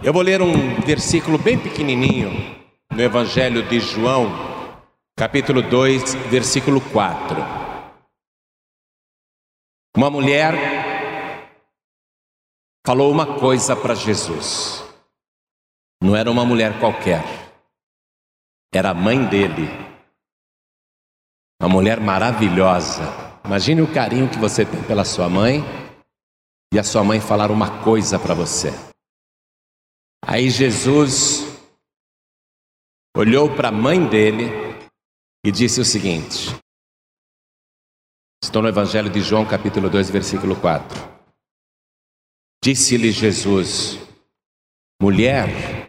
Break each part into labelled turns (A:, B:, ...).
A: Eu vou ler um versículo bem pequenininho no Evangelho de João, capítulo 2, versículo 4. Uma mulher falou uma coisa para Jesus. Não era uma mulher qualquer, era a mãe dele. Uma mulher maravilhosa. Imagine o carinho que você tem pela sua mãe e a sua mãe falar uma coisa para você. Aí Jesus olhou para a mãe dele e disse o seguinte: Estou no Evangelho de João, capítulo 2, versículo 4. Disse-lhe Jesus: Mulher,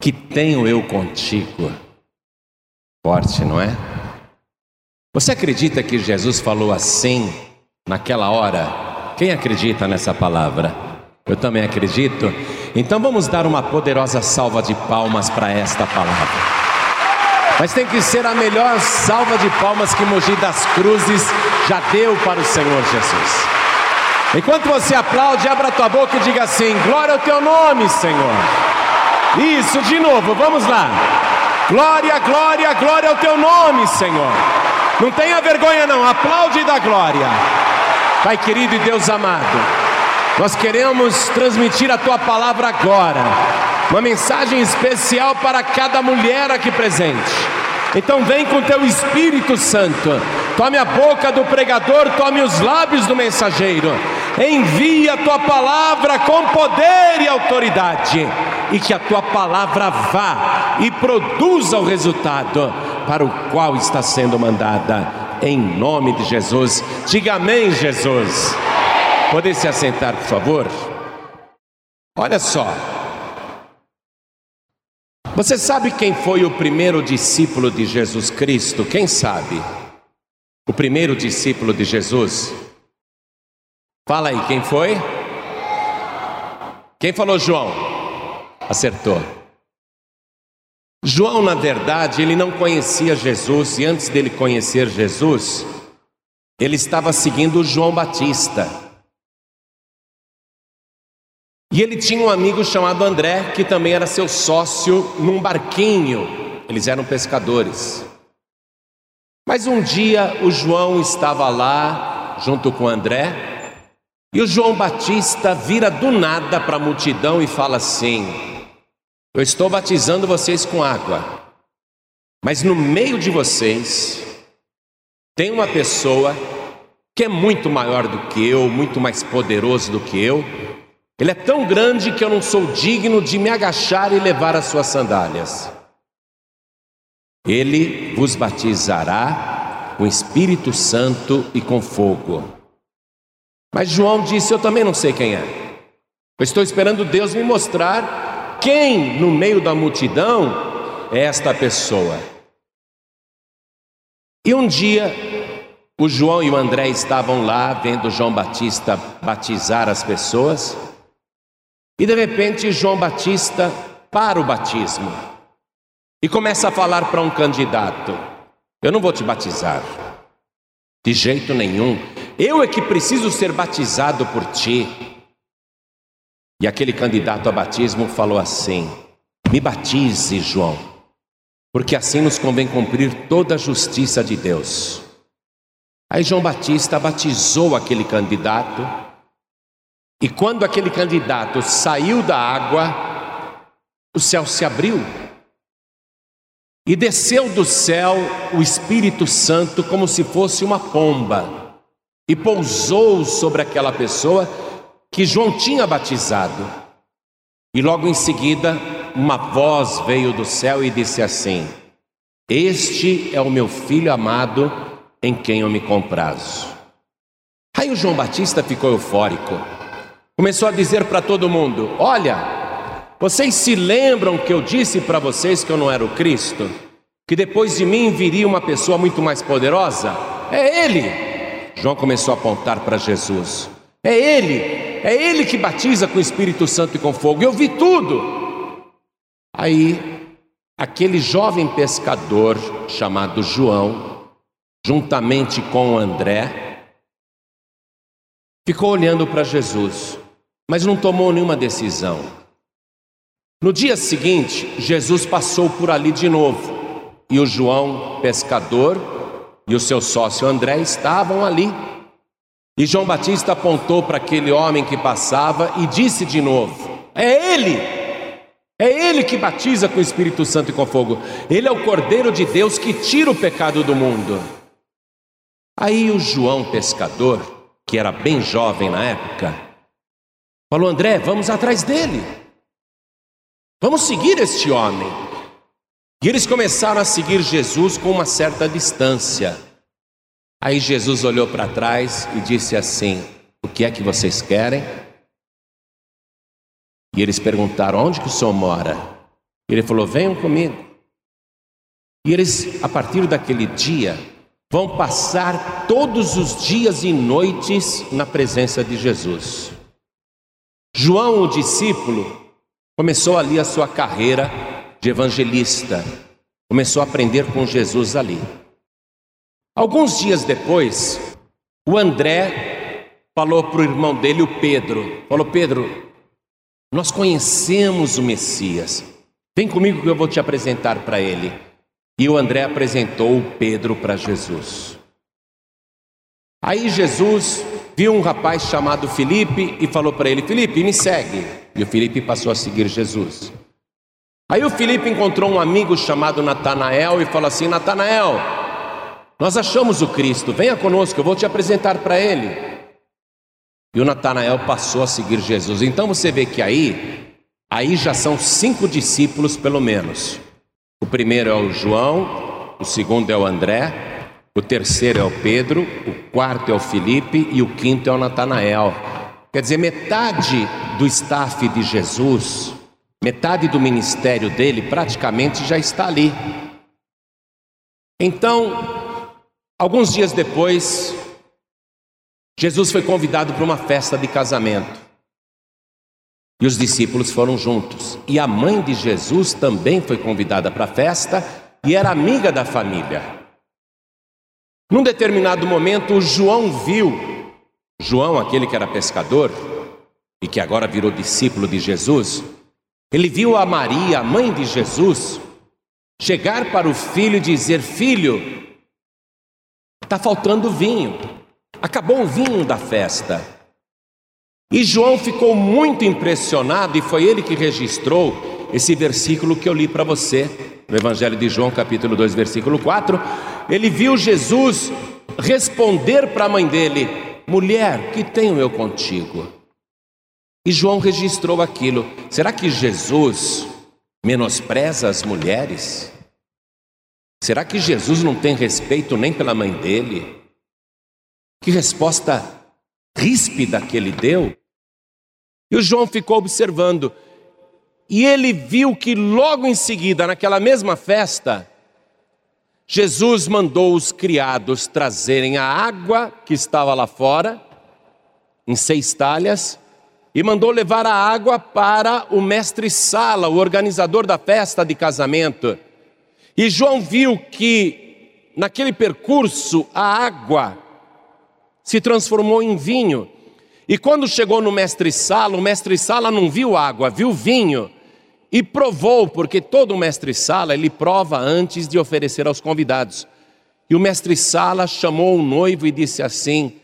A: que tenho eu contigo? Forte, não é? Você acredita que Jesus falou assim naquela hora? Quem acredita nessa palavra? Eu também acredito. Então vamos dar uma poderosa salva de palmas para esta palavra. Mas tem que ser a melhor salva de palmas que Mogi das Cruzes já deu para o Senhor Jesus. Enquanto você aplaude, abra tua boca e diga assim: Glória ao teu nome, Senhor. Isso, de novo, vamos lá. Glória, glória, glória ao teu nome, Senhor. Não tenha vergonha, não, aplaude dá glória. Pai querido e Deus amado. Nós queremos transmitir a tua palavra agora, uma mensagem especial para cada mulher aqui presente. Então vem com teu Espírito Santo, tome a boca do pregador, tome os lábios do mensageiro, envia a tua palavra com poder e autoridade, e que a tua palavra vá e produza o resultado para o qual está sendo mandada, em nome de Jesus. Diga amém, Jesus. Podem se assentar, por favor? Olha só. Você sabe quem foi o primeiro discípulo de Jesus Cristo? Quem sabe? O primeiro discípulo de Jesus? Fala aí, quem foi? Quem falou João? Acertou. João, na verdade, ele não conhecia Jesus e antes dele conhecer Jesus, ele estava seguindo João Batista. E ele tinha um amigo chamado André, que também era seu sócio num barquinho. Eles eram pescadores. Mas um dia o João estava lá, junto com André, e o João Batista vira do nada para a multidão e fala assim: Eu estou batizando vocês com água, mas no meio de vocês tem uma pessoa que é muito maior do que eu, muito mais poderoso do que eu, ele é tão grande que eu não sou digno de me agachar e levar as suas sandálias. Ele vos batizará com Espírito Santo e com fogo. Mas João disse: Eu também não sei quem é. Eu estou esperando Deus me mostrar quem no meio da multidão é esta pessoa. E um dia, o João e o André estavam lá vendo João Batista batizar as pessoas. E de repente João Batista para o batismo e começa a falar para um candidato: Eu não vou te batizar, de jeito nenhum, eu é que preciso ser batizado por ti. E aquele candidato a batismo falou assim: Me batize, João, porque assim nos convém cumprir toda a justiça de Deus. Aí João Batista batizou aquele candidato e quando aquele candidato saiu da água, o céu se abriu. E desceu do céu o Espírito Santo como se fosse uma pomba, e pousou sobre aquela pessoa que João tinha batizado. E logo em seguida, uma voz veio do céu e disse assim: Este é o meu filho amado, em quem eu me comprazo. Aí o João Batista ficou eufórico. Começou a dizer para todo mundo: Olha, vocês se lembram que eu disse para vocês que eu não era o Cristo? Que depois de mim viria uma pessoa muito mais poderosa? É Ele! João começou a apontar para Jesus: É Ele! É Ele que batiza com o Espírito Santo e com fogo. Eu vi tudo. Aí, aquele jovem pescador chamado João, juntamente com André, ficou olhando para Jesus mas não tomou nenhuma decisão. No dia seguinte, Jesus passou por ali de novo e o João, pescador, e o seu sócio André estavam ali. E João Batista apontou para aquele homem que passava e disse de novo: É ele! É ele que batiza com o Espírito Santo e com fogo. Ele é o Cordeiro de Deus que tira o pecado do mundo. Aí o João pescador, que era bem jovem na época, falou: André, vamos atrás dele. Vamos seguir este homem. E eles começaram a seguir Jesus com uma certa distância. Aí Jesus olhou para trás e disse assim: O que é que vocês querem? E eles perguntaram: Onde que o senhor mora? E ele falou: Venham comigo. E eles, a partir daquele dia, vão passar todos os dias e noites na presença de Jesus. João, o discípulo, começou ali a sua carreira de evangelista, começou a aprender com Jesus ali. Alguns dias depois, o André falou para o irmão dele, o Pedro: falou, Pedro, nós conhecemos o Messias, vem comigo que eu vou te apresentar para ele. E o André apresentou o Pedro para Jesus. Aí Jesus viu um rapaz chamado Felipe e falou para ele: Felipe, me segue. E o Felipe passou a seguir Jesus. Aí o Felipe encontrou um amigo chamado Natanael e falou assim: Natanael, nós achamos o Cristo, venha conosco, eu vou te apresentar para ele. E o Natanael passou a seguir Jesus. Então você vê que aí, aí já são cinco discípulos pelo menos. O primeiro é o João, o segundo é o André, o terceiro é o Pedro, o quarto é o Felipe e o quinto é o Natanael. Quer dizer, metade do staff de Jesus, metade do ministério dele praticamente já está ali. Então, Alguns dias depois, Jesus foi convidado para uma festa de casamento. E os discípulos foram juntos. E a mãe de Jesus também foi convidada para a festa e era amiga da família. Num determinado momento, João viu, João, aquele que era pescador e que agora virou discípulo de Jesus, ele viu a Maria, a mãe de Jesus, chegar para o filho e dizer: Filho, Está faltando vinho. Acabou o vinho da festa. E João ficou muito impressionado, e foi ele que registrou esse versículo que eu li para você, no Evangelho de João, capítulo 2, versículo 4. Ele viu Jesus responder para a mãe dele: Mulher, que tenho eu contigo? E João registrou aquilo. Será que Jesus menospreza as mulheres? Será que Jesus não tem respeito nem pela mãe dele? Que resposta ríspida que ele deu. E o João ficou observando, e ele viu que logo em seguida, naquela mesma festa, Jesus mandou os criados trazerem a água que estava lá fora, em seis talhas, e mandou levar a água para o mestre Sala, o organizador da festa de casamento. E João viu que naquele percurso a água se transformou em vinho. E quando chegou no mestre Sala, o mestre Sala não viu água, viu vinho e provou, porque todo mestre Sala ele prova antes de oferecer aos convidados. E o mestre Sala chamou o noivo e disse assim: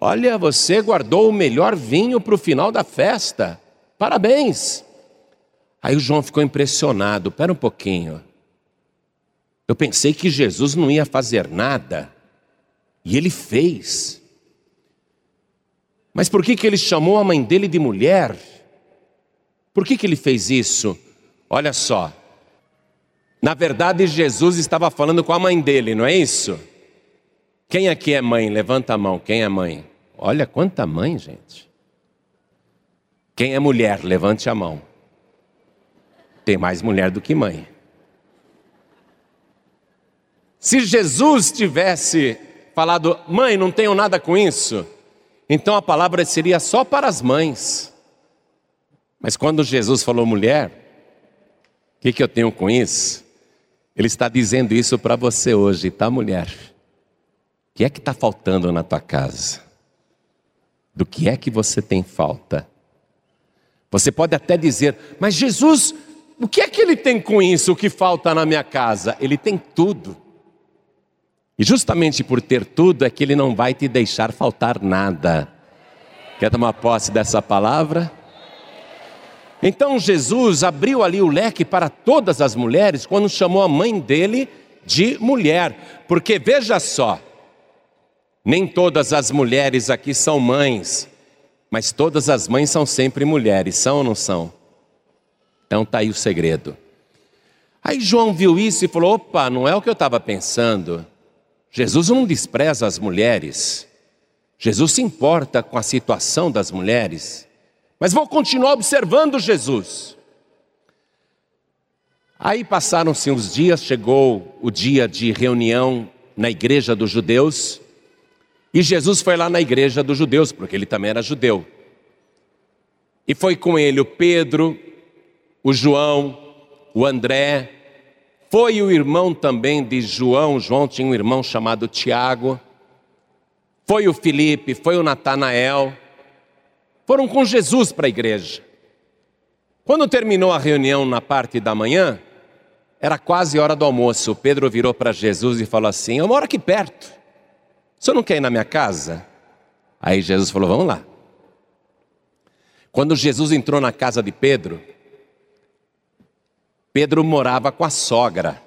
A: Olha, você guardou o melhor vinho para o final da festa. Parabéns. Aí o João ficou impressionado. Pera um pouquinho. Eu pensei que Jesus não ia fazer nada, e ele fez. Mas por que, que ele chamou a mãe dele de mulher? Por que, que ele fez isso? Olha só, na verdade Jesus estava falando com a mãe dele, não é isso? Quem aqui é mãe? Levanta a mão. Quem é mãe? Olha quanta mãe, gente. Quem é mulher? Levante a mão. Tem mais mulher do que mãe. Se Jesus tivesse falado, mãe, não tenho nada com isso, então a palavra seria só para as mães. Mas quando Jesus falou mulher, o que, que eu tenho com isso? Ele está dizendo isso para você hoje, tá, mulher? O que é que está faltando na tua casa? Do que é que você tem falta? Você pode até dizer, mas Jesus o que é que ele tem com isso, o que falta na minha casa? Ele tem tudo. E justamente por ter tudo é que ele não vai te deixar faltar nada. Quer tomar posse dessa palavra? Então Jesus abriu ali o leque para todas as mulheres quando chamou a mãe dele de mulher, porque veja só, nem todas as mulheres aqui são mães, mas todas as mães são sempre mulheres, são ou não são? Então está aí o segredo. Aí João viu isso e falou: opa, não é o que eu estava pensando. Jesus não despreza as mulheres. Jesus se importa com a situação das mulheres. Mas vou continuar observando Jesus. Aí passaram-se uns dias, chegou o dia de reunião na igreja dos judeus, e Jesus foi lá na igreja dos judeus, porque ele também era judeu. E foi com ele o Pedro, o João, o André, foi o irmão também de João, João tinha um irmão chamado Tiago, foi o Felipe, foi o Natanael, foram com Jesus para a igreja. Quando terminou a reunião na parte da manhã, era quase hora do almoço. Pedro virou para Jesus e falou assim: Eu moro aqui perto. O senhor não quer ir na minha casa? Aí Jesus falou: Vamos lá. Quando Jesus entrou na casa de Pedro, Pedro morava com a sogra.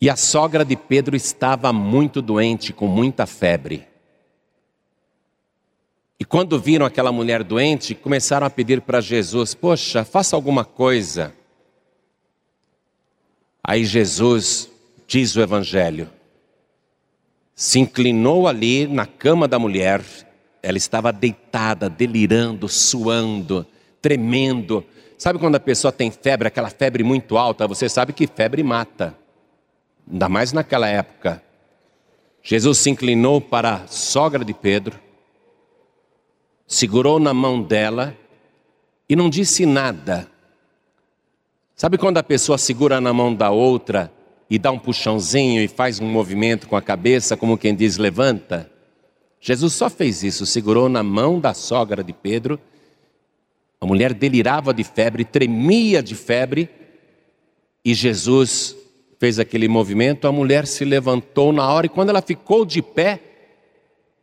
A: E a sogra de Pedro estava muito doente, com muita febre. E quando viram aquela mulher doente, começaram a pedir para Jesus: Poxa, faça alguma coisa. Aí Jesus, diz o Evangelho, se inclinou ali na cama da mulher, ela estava deitada, delirando, suando, tremendo, Sabe quando a pessoa tem febre, aquela febre muito alta? Você sabe que febre mata. Ainda mais naquela época. Jesus se inclinou para a sogra de Pedro, segurou na mão dela e não disse nada. Sabe quando a pessoa segura na mão da outra e dá um puxãozinho e faz um movimento com a cabeça, como quem diz levanta? Jesus só fez isso, segurou na mão da sogra de Pedro a mulher delirava de febre, tremia de febre, e Jesus fez aquele movimento. A mulher se levantou na hora, e quando ela ficou de pé,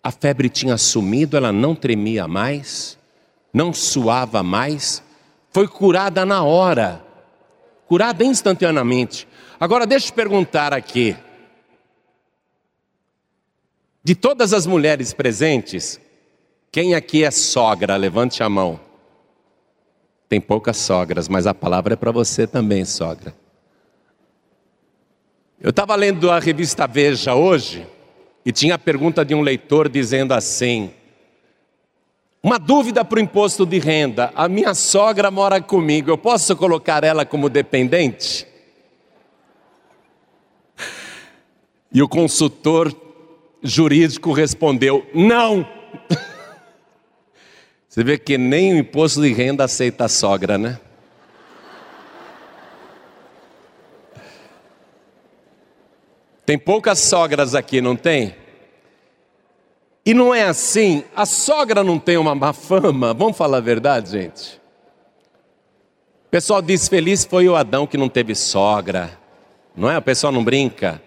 A: a febre tinha sumido, ela não tremia mais, não suava mais, foi curada na hora, curada instantaneamente. Agora deixa eu perguntar aqui: de todas as mulheres presentes, quem aqui é sogra? Levante a mão. Tem poucas sogras, mas a palavra é para você também, sogra. Eu estava lendo a revista Veja hoje e tinha a pergunta de um leitor dizendo assim: uma dúvida para o imposto de renda. A minha sogra mora comigo, eu posso colocar ela como dependente? E o consultor jurídico respondeu: não. Você vê que nem o imposto de renda aceita a sogra, né? Tem poucas sogras aqui, não tem? E não é assim, a sogra não tem uma má fama, vamos falar a verdade, gente? O pessoal diz: feliz foi o Adão que não teve sogra, não é? O pessoal não brinca.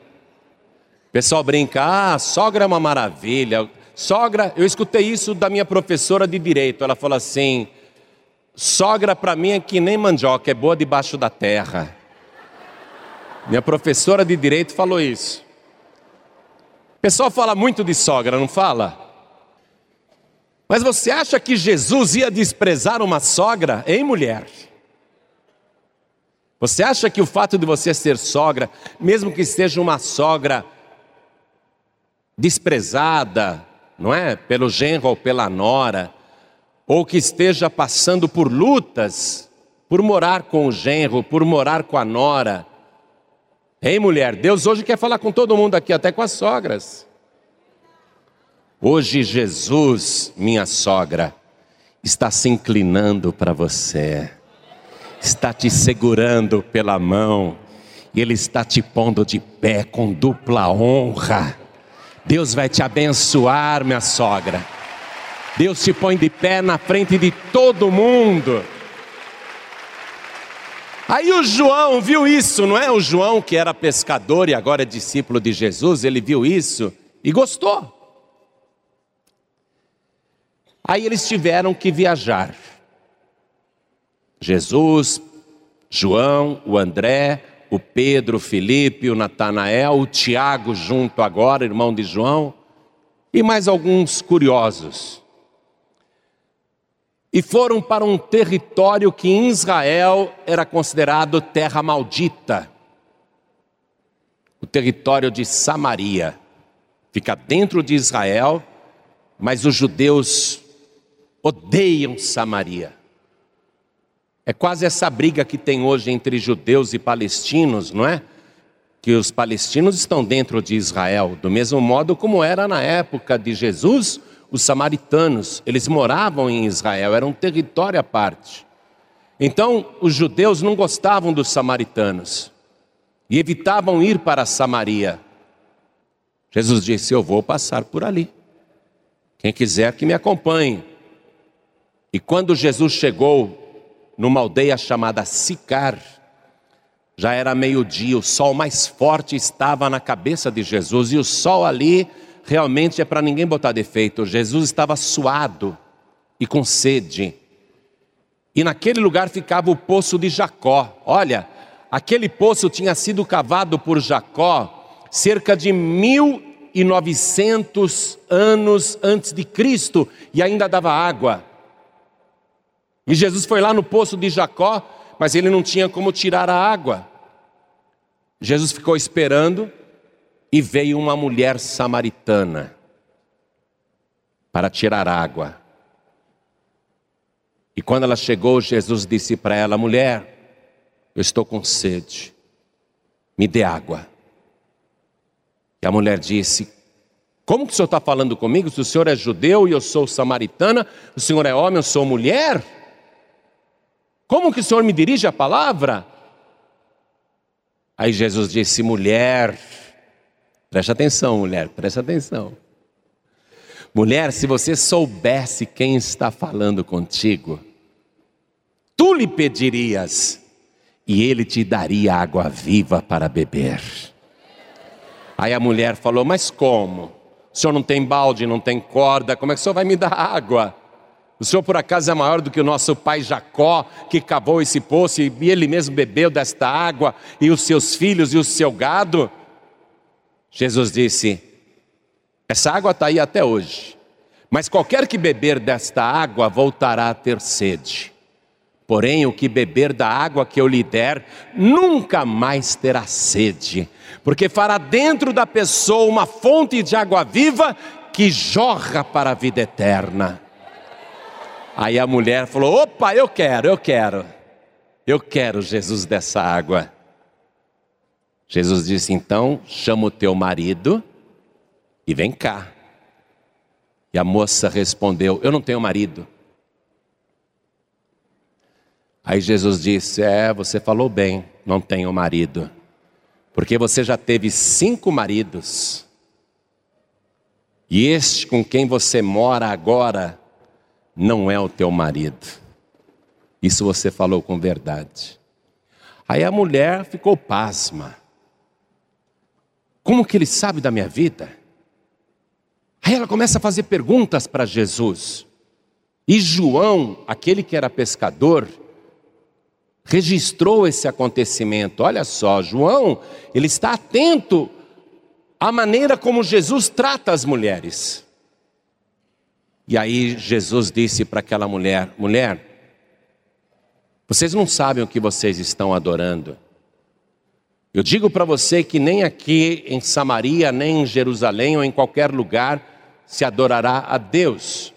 A: O pessoal brinca: ah, sogra é uma maravilha. Sogra, eu escutei isso da minha professora de direito. Ela falou assim: sogra para mim é que nem mandioca, é boa debaixo da terra. Minha professora de direito falou isso. O pessoal fala muito de sogra, não fala? Mas você acha que Jesus ia desprezar uma sogra, hein, mulher? Você acha que o fato de você ser sogra, mesmo que seja uma sogra desprezada, não é? Pelo genro ou pela nora, ou que esteja passando por lutas por morar com o genro, por morar com a nora. Ei, mulher, Deus hoje quer falar com todo mundo aqui, até com as sogras. Hoje Jesus, minha sogra, está se inclinando para você, está te segurando pela mão, e Ele está te pondo de pé com dupla honra. Deus vai te abençoar, minha sogra. Deus te põe de pé na frente de todo mundo. Aí o João viu isso, não é? O João que era pescador e agora é discípulo de Jesus, ele viu isso e gostou. Aí eles tiveram que viajar. Jesus, João, o André, o Pedro, o Felipe, o Natanael, o Tiago junto agora, irmão de João, e mais alguns curiosos e foram para um território que em Israel era considerado terra maldita. O território de Samaria. Fica dentro de Israel, mas os judeus odeiam Samaria. É quase essa briga que tem hoje entre judeus e palestinos, não é? Que os palestinos estão dentro de Israel, do mesmo modo como era na época de Jesus os samaritanos, eles moravam em Israel, era um território à parte. Então, os judeus não gostavam dos samaritanos e evitavam ir para Samaria. Jesus disse: Eu vou passar por ali. Quem quiser que me acompanhe. E quando Jesus chegou numa aldeia chamada Sicar, já era meio-dia, o sol mais forte estava na cabeça de Jesus, e o sol ali realmente é para ninguém botar defeito. Jesus estava suado e com sede. E naquele lugar ficava o poço de Jacó. Olha, aquele poço tinha sido cavado por Jacó cerca de 1900 anos antes de Cristo e ainda dava água. E Jesus foi lá no poço de Jacó, mas ele não tinha como tirar a água. Jesus ficou esperando e veio uma mulher samaritana para tirar água. E quando ela chegou, Jesus disse para ela: Mulher, eu estou com sede, me dê água. E a mulher disse: Como que o senhor está falando comigo? Se o senhor é judeu e eu sou samaritana, o senhor é homem, eu sou mulher? Como que o senhor me dirige a palavra? Aí Jesus disse: Mulher, Preste atenção, mulher, preste atenção. Mulher, se você soubesse quem está falando contigo, tu lhe pedirias e ele te daria água viva para beber. Aí a mulher falou: Mas como? O senhor não tem balde, não tem corda, como é que o senhor vai me dar água? O senhor por acaso é maior do que o nosso pai Jacó, que cavou esse poço e ele mesmo bebeu desta água, e os seus filhos e o seu gado? Jesus disse: Essa água está aí até hoje, mas qualquer que beber desta água voltará a ter sede. Porém, o que beber da água que eu lhe der, nunca mais terá sede, porque fará dentro da pessoa uma fonte de água viva que jorra para a vida eterna. Aí a mulher falou: opa, eu quero, eu quero, eu quero Jesus dessa água. Jesus disse: então, chama o teu marido e vem cá. E a moça respondeu: Eu não tenho marido. Aí Jesus disse: É, você falou bem, não tenho marido, porque você já teve cinco maridos, e este com quem você mora agora não é o teu marido. Isso você falou com verdade. Aí a mulher ficou pasma. Como que ele sabe da minha vida? Aí ela começa a fazer perguntas para Jesus. E João, aquele que era pescador, registrou esse acontecimento. Olha só, João, ele está atento à maneira como Jesus trata as mulheres. E aí Jesus disse para aquela mulher: mulher, vocês não sabem o que vocês estão adorando. Eu digo para você que nem aqui em Samaria, nem em Jerusalém ou em qualquer lugar se adorará a Deus.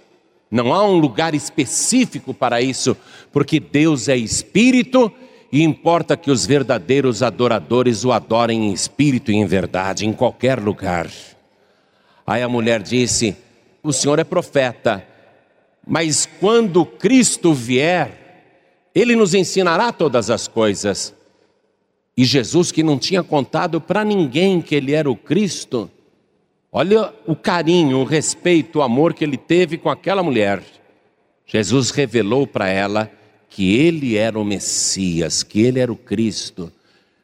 A: Não há um lugar específico para isso, porque Deus é espírito e importa que os verdadeiros adoradores o adorem em espírito e em verdade, em qualquer lugar. Aí a mulher disse: O senhor é profeta, mas quando Cristo vier, ele nos ensinará todas as coisas. E Jesus, que não tinha contado para ninguém que ele era o Cristo, olha o carinho, o respeito, o amor que ele teve com aquela mulher. Jesus revelou para ela que ele era o Messias, que ele era o Cristo.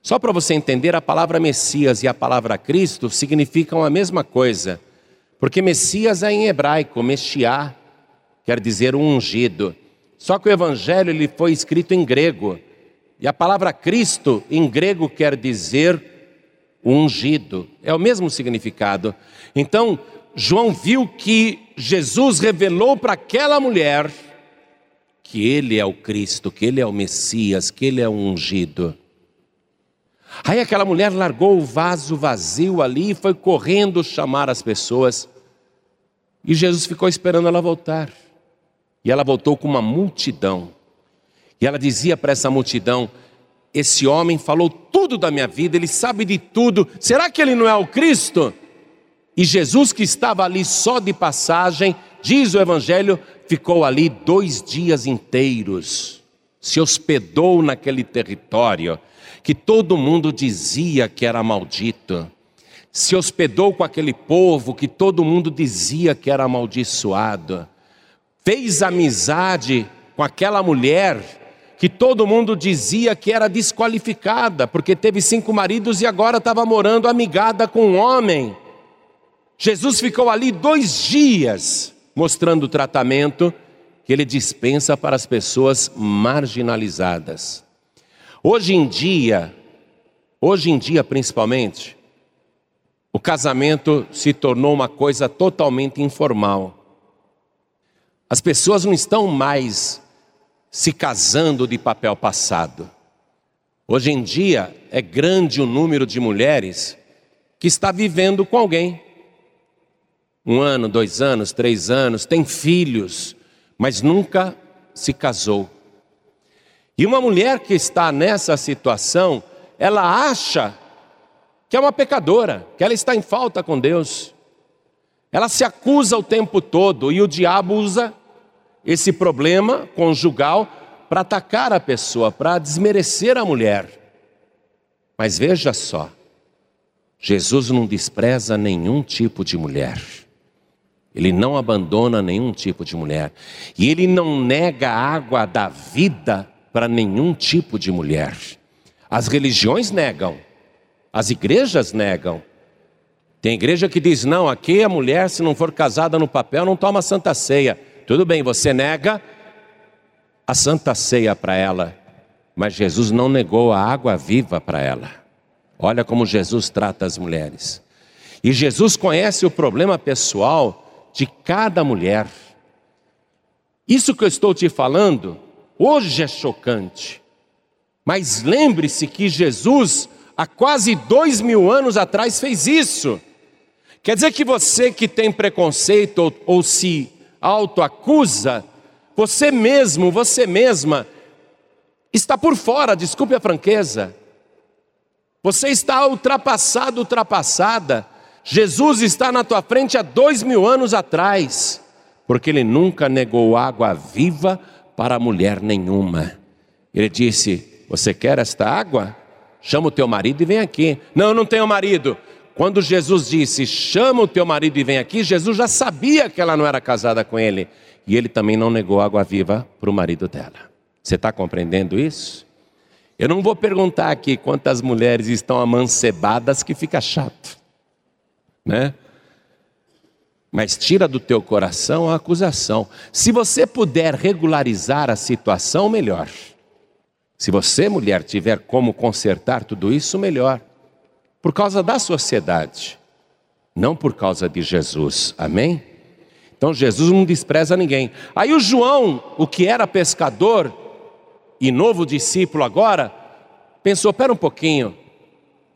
A: Só para você entender, a palavra Messias e a palavra Cristo significam a mesma coisa, porque Messias é em hebraico, Meshiá, quer dizer um ungido. Só que o Evangelho ele foi escrito em grego, e a palavra Cristo em grego quer dizer ungido, é o mesmo significado. Então, João viu que Jesus revelou para aquela mulher que ele é o Cristo, que ele é o Messias, que ele é o ungido. Aí aquela mulher largou o vaso vazio ali e foi correndo chamar as pessoas. E Jesus ficou esperando ela voltar. E ela voltou com uma multidão. E ela dizia para essa multidão: Esse homem falou tudo da minha vida, ele sabe de tudo. Será que ele não é o Cristo? E Jesus, que estava ali só de passagem, diz o Evangelho, ficou ali dois dias inteiros, se hospedou naquele território que todo mundo dizia que era maldito, se hospedou com aquele povo que todo mundo dizia que era amaldiçoado, fez amizade com aquela mulher que todo mundo dizia que era desqualificada, porque teve cinco maridos e agora estava morando amigada com um homem. Jesus ficou ali dois dias mostrando o tratamento que ele dispensa para as pessoas marginalizadas. Hoje em dia, hoje em dia principalmente, o casamento se tornou uma coisa totalmente informal. As pessoas não estão mais se casando de papel passado. Hoje em dia é grande o número de mulheres que está vivendo com alguém um ano, dois anos, três anos, tem filhos, mas nunca se casou. E uma mulher que está nessa situação, ela acha que é uma pecadora, que ela está em falta com Deus. Ela se acusa o tempo todo e o diabo usa esse problema conjugal para atacar a pessoa, para desmerecer a mulher. Mas veja só, Jesus não despreza nenhum tipo de mulher. Ele não abandona nenhum tipo de mulher. E ele não nega a água da vida para nenhum tipo de mulher. As religiões negam, as igrejas negam. Tem igreja que diz: não, aqui a mulher, se não for casada no papel, não toma santa ceia. Tudo bem, você nega a santa ceia para ela, mas Jesus não negou a água viva para ela. Olha como Jesus trata as mulheres. E Jesus conhece o problema pessoal de cada mulher. Isso que eu estou te falando, hoje é chocante. Mas lembre-se que Jesus, há quase dois mil anos atrás, fez isso. Quer dizer que você que tem preconceito ou, ou se autoacusa, você mesmo, você mesma, está por fora, desculpe a franqueza. Você está ultrapassado, ultrapassada. Jesus está na tua frente há dois mil anos atrás, porque ele nunca negou água viva para mulher nenhuma. Ele disse: Você quer esta água? Chama o teu marido e vem aqui. Não, não tenho marido. Quando Jesus disse: Chama o teu marido e vem aqui, Jesus já sabia que ela não era casada com ele. E ele também não negou água viva para o marido dela. Você está compreendendo isso? Eu não vou perguntar aqui quantas mulheres estão amancebadas que fica chato né? Mas tira do teu coração a acusação. Se você puder regularizar a situação, melhor. Se você, mulher, tiver como consertar tudo isso, melhor. Por causa da sociedade, não por causa de Jesus. Amém? Então Jesus não despreza ninguém. Aí o João, o que era pescador e novo discípulo agora, pensou: pera um pouquinho.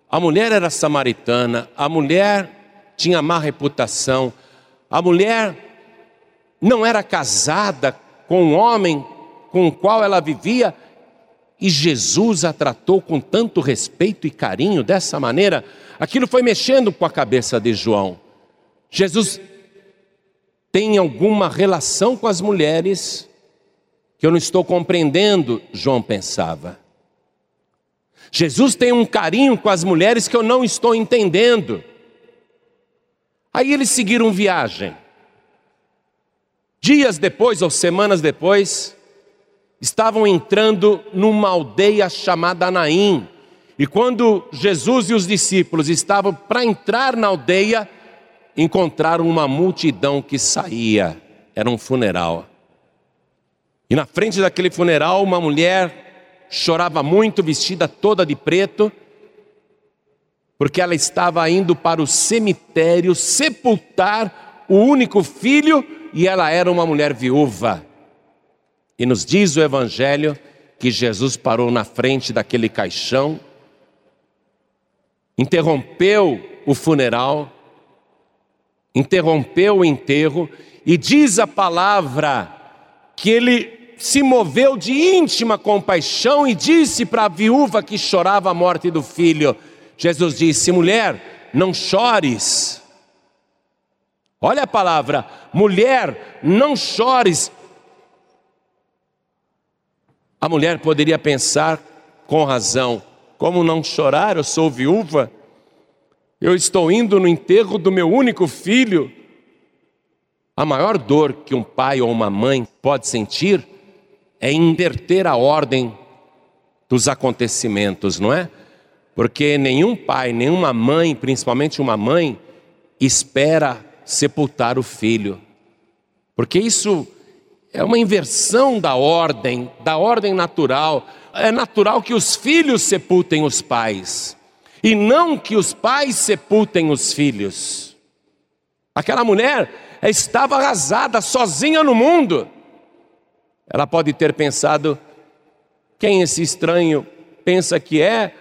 A: A mulher era samaritana, a mulher tinha má reputação. A mulher não era casada com o um homem com o qual ela vivia, e Jesus a tratou com tanto respeito e carinho dessa maneira, aquilo foi mexendo com a cabeça de João. Jesus tem alguma relação com as mulheres que eu não estou compreendendo, João pensava. Jesus tem um carinho com as mulheres que eu não estou entendendo. Aí eles seguiram viagem. Dias depois ou semanas depois, estavam entrando numa aldeia chamada Naim. E quando Jesus e os discípulos estavam para entrar na aldeia, encontraram uma multidão que saía. Era um funeral. E na frente daquele funeral, uma mulher chorava muito, vestida toda de preto, porque ela estava indo para o cemitério sepultar o único filho e ela era uma mulher viúva. E nos diz o Evangelho que Jesus parou na frente daquele caixão, interrompeu o funeral, interrompeu o enterro, e diz a palavra que ele se moveu de íntima compaixão e disse para a viúva que chorava a morte do filho: Jesus disse, mulher, não chores. Olha a palavra, mulher, não chores. A mulher poderia pensar com razão: como não chorar? Eu sou viúva, eu estou indo no enterro do meu único filho. A maior dor que um pai ou uma mãe pode sentir é inverter a ordem dos acontecimentos, não é? Porque nenhum pai, nenhuma mãe, principalmente uma mãe, espera sepultar o filho. Porque isso é uma inversão da ordem, da ordem natural. É natural que os filhos sepultem os pais, e não que os pais sepultem os filhos. Aquela mulher estava arrasada, sozinha no mundo. Ela pode ter pensado: quem esse estranho pensa que é,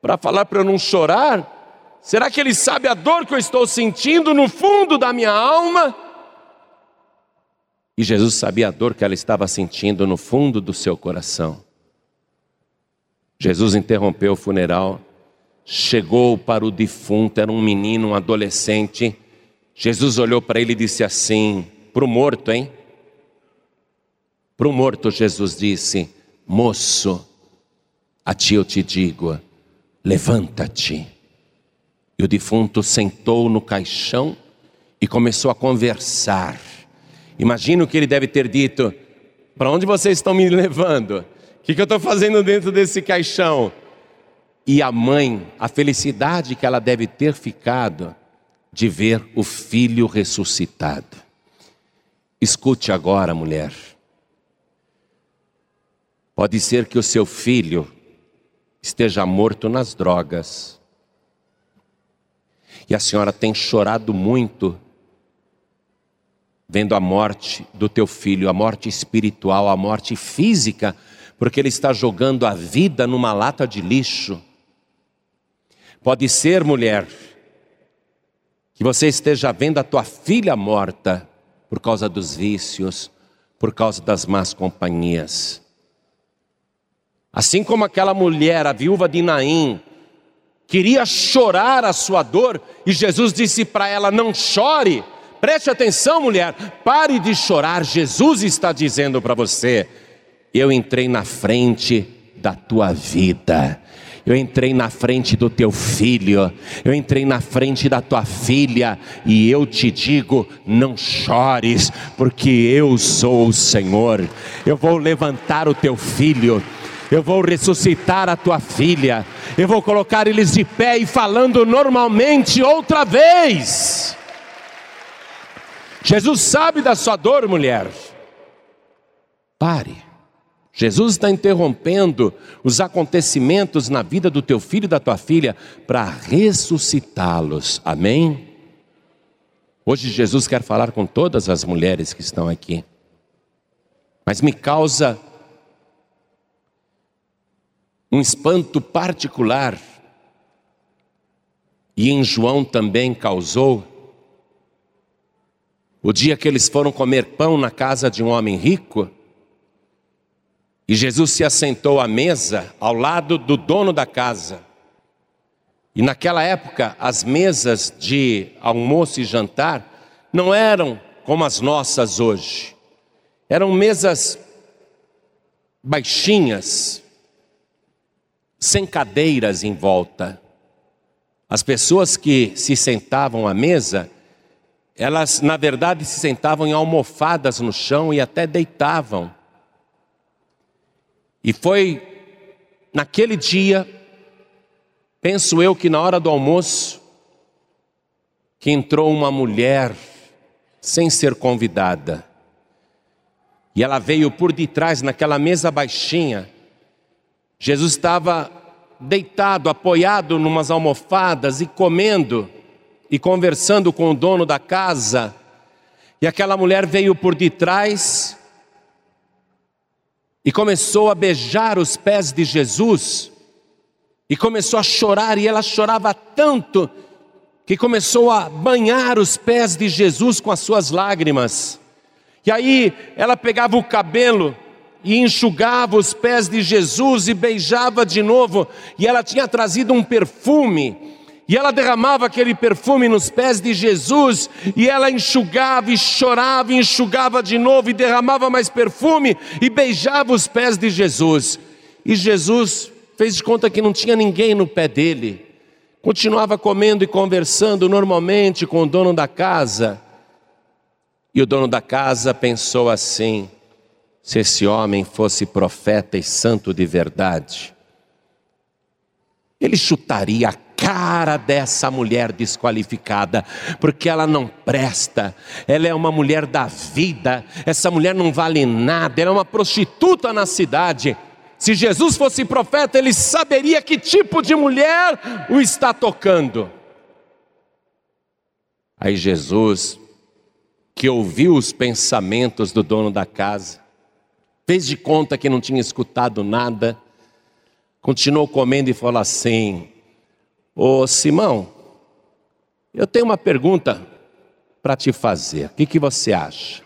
A: para falar para eu não chorar? Será que ele sabe a dor que eu estou sentindo no fundo da minha alma? E Jesus sabia a dor que ela estava sentindo no fundo do seu coração. Jesus interrompeu o funeral, chegou para o defunto, era um menino, um adolescente. Jesus olhou para ele e disse assim: para o morto, hein? Para o morto, Jesus disse: Moço, a ti eu te digo, levanta-te. E o defunto sentou no caixão e começou a conversar. Imagino que ele deve ter dito: Para onde vocês estão me levando? O que, que eu estou fazendo dentro desse caixão? E a mãe, a felicidade que ela deve ter ficado de ver o filho ressuscitado. Escute agora, mulher. Pode ser que o seu filho esteja morto nas drogas. E a senhora tem chorado muito vendo a morte do teu filho, a morte espiritual, a morte física, porque ele está jogando a vida numa lata de lixo. Pode ser, mulher, que você esteja vendo a tua filha morta por causa dos vícios, por causa das más companhias. Assim como aquela mulher, a viúva de Naim, queria chorar a sua dor, e Jesus disse para ela: Não chore, Preste atenção, mulher, pare de chorar. Jesus está dizendo para você: eu entrei na frente da tua vida. Eu entrei na frente do teu filho, eu entrei na frente da tua filha, e eu te digo: não chores, porque eu sou o Senhor. Eu vou levantar o teu filho, eu vou ressuscitar a tua filha, eu vou colocar eles de pé e falando normalmente outra vez. Jesus sabe da sua dor, mulher. Pare. Jesus está interrompendo os acontecimentos na vida do teu filho e da tua filha para ressuscitá-los. Amém? Hoje Jesus quer falar com todas as mulheres que estão aqui. Mas me causa um espanto particular. E em João também causou o dia que eles foram comer pão na casa de um homem rico, e Jesus se assentou à mesa ao lado do dono da casa. E naquela época, as mesas de almoço e jantar não eram como as nossas hoje. Eram mesas baixinhas, sem cadeiras em volta. As pessoas que se sentavam à mesa elas, na verdade, se sentavam em almofadas no chão e até deitavam. E foi naquele dia, penso eu que na hora do almoço, que entrou uma mulher sem ser convidada. E ela veio por detrás, naquela mesa baixinha. Jesus estava deitado, apoiado numas almofadas e comendo e conversando com o dono da casa. E aquela mulher veio por detrás e começou a beijar os pés de Jesus. E começou a chorar, e ela chorava tanto que começou a banhar os pés de Jesus com as suas lágrimas. E aí ela pegava o cabelo e enxugava os pés de Jesus e beijava de novo, e ela tinha trazido um perfume. E ela derramava aquele perfume nos pés de Jesus, e ela enxugava e chorava, e enxugava de novo, e derramava mais perfume, e beijava os pés de Jesus. E Jesus fez de conta que não tinha ninguém no pé dele, continuava comendo e conversando normalmente com o dono da casa. E o dono da casa pensou assim: se esse homem fosse profeta e santo de verdade, ele chutaria a cara dessa mulher desqualificada, porque ela não presta, ela é uma mulher da vida, essa mulher não vale nada, ela é uma prostituta na cidade. Se Jesus fosse profeta, ele saberia que tipo de mulher o está tocando. Aí Jesus, que ouviu os pensamentos do dono da casa, fez de conta que não tinha escutado nada, continuou comendo e falou assim: Ô Simão, eu tenho uma pergunta para te fazer, o que, que você acha?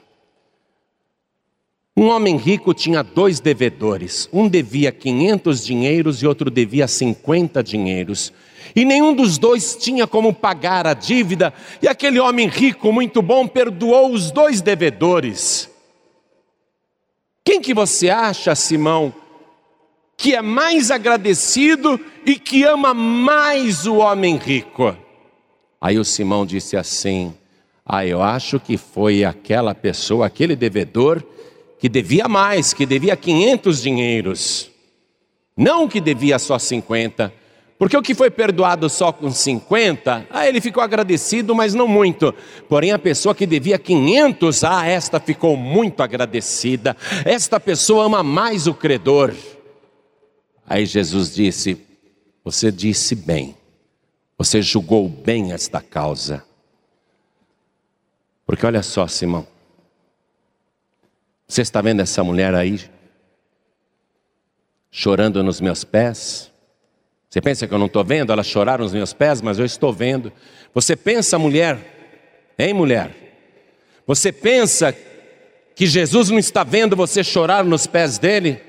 A: Um homem rico tinha dois devedores, um devia 500 dinheiros e outro devia 50 dinheiros. E nenhum dos dois tinha como pagar a dívida, e aquele homem rico, muito bom, perdoou os dois devedores. Quem que você acha, Simão, que é mais agradecido e que ama mais o homem rico? Aí o Simão disse assim: Ah, eu acho que foi aquela pessoa, aquele devedor que devia mais, que devia 500 dinheiros, não que devia só 50, porque o que foi perdoado só com 50, ah, ele ficou agradecido, mas não muito. Porém, a pessoa que devia 500, ah, esta ficou muito agradecida. Esta pessoa ama mais o credor. Aí Jesus disse: Você disse bem, você julgou bem esta causa. Porque olha só, Simão, você está vendo essa mulher aí chorando nos meus pés? Você pensa que eu não estou vendo ela chorar nos meus pés, mas eu estou vendo. Você pensa, mulher, hein, mulher? Você pensa que Jesus não está vendo você chorar nos pés dele?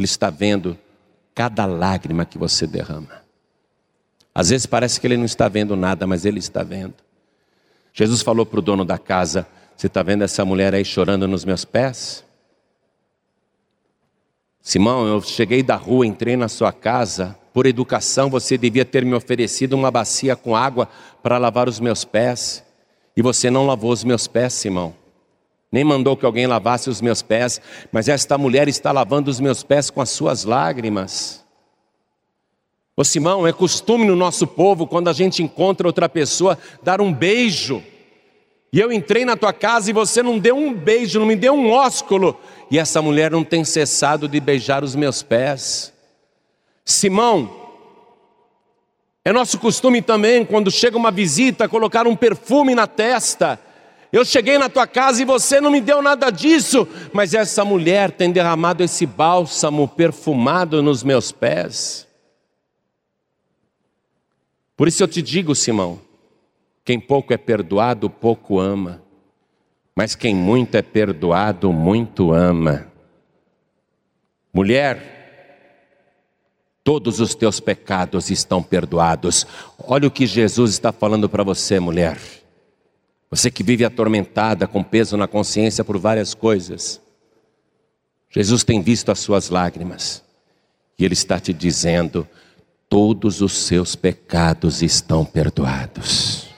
A: Ele está vendo cada lágrima que você derrama. Às vezes parece que ele não está vendo nada, mas ele está vendo. Jesus falou para o dono da casa: você está vendo essa mulher aí chorando nos meus pés? Simão, eu cheguei da rua, entrei na sua casa, por educação você devia ter me oferecido uma bacia com água para lavar os meus pés, e você não lavou os meus pés, Simão. Nem mandou que alguém lavasse os meus pés, mas esta mulher está lavando os meus pés com as suas lágrimas. Ô Simão, é costume no nosso povo, quando a gente encontra outra pessoa, dar um beijo. E eu entrei na tua casa e você não deu um beijo, não me deu um ósculo. E essa mulher não tem cessado de beijar os meus pés. Simão, é nosso costume também, quando chega uma visita, colocar um perfume na testa. Eu cheguei na tua casa e você não me deu nada disso, mas essa mulher tem derramado esse bálsamo perfumado nos meus pés. Por isso eu te digo, Simão, quem pouco é perdoado, pouco ama. Mas quem muito é perdoado, muito ama. Mulher, todos os teus pecados estão perdoados. Olha o que Jesus está falando para você, mulher. Você que vive atormentada, com peso na consciência por várias coisas. Jesus tem visto as suas lágrimas. E Ele está te dizendo: todos os seus pecados estão perdoados.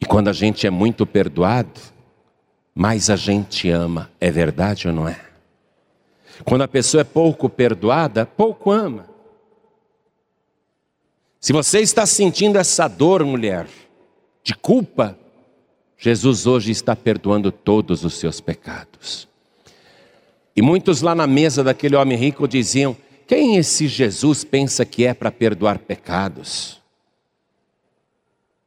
A: E quando a gente é muito perdoado, mais a gente ama. É verdade ou não é? Quando a pessoa é pouco perdoada, pouco ama. Se você está sentindo essa dor, mulher, de culpa, Jesus hoje está perdoando todos os seus pecados. E muitos lá na mesa daquele homem rico diziam: Quem esse Jesus pensa que é para perdoar pecados?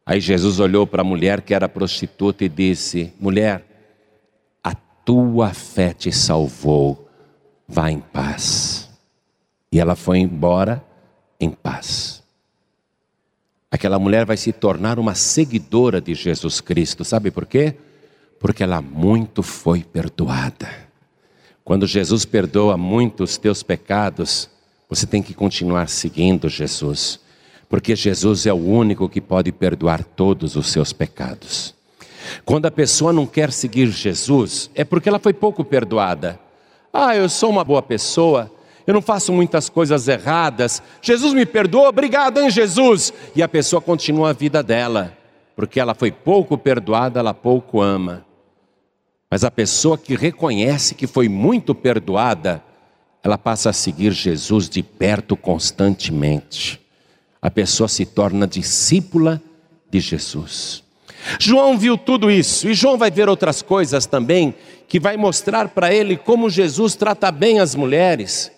A: Aí Jesus olhou para a mulher que era prostituta e disse: Mulher, a tua fé te salvou, vá em paz. E ela foi embora em paz. Aquela mulher vai se tornar uma seguidora de Jesus Cristo, sabe por quê? Porque ela muito foi perdoada. Quando Jesus perdoa muito os teus pecados, você tem que continuar seguindo Jesus porque Jesus é o único que pode perdoar todos os seus pecados. Quando a pessoa não quer seguir Jesus, é porque ela foi pouco perdoada. Ah, eu sou uma boa pessoa, eu não faço muitas coisas erradas, Jesus me perdoou, obrigado, hein, Jesus? E a pessoa continua a vida dela, porque ela foi pouco perdoada, ela pouco ama. Mas a pessoa que reconhece que foi muito perdoada, ela passa a seguir Jesus de perto constantemente a pessoa se torna discípula de Jesus. João viu tudo isso, e João vai ver outras coisas também, que vai mostrar para ele como Jesus trata bem as mulheres.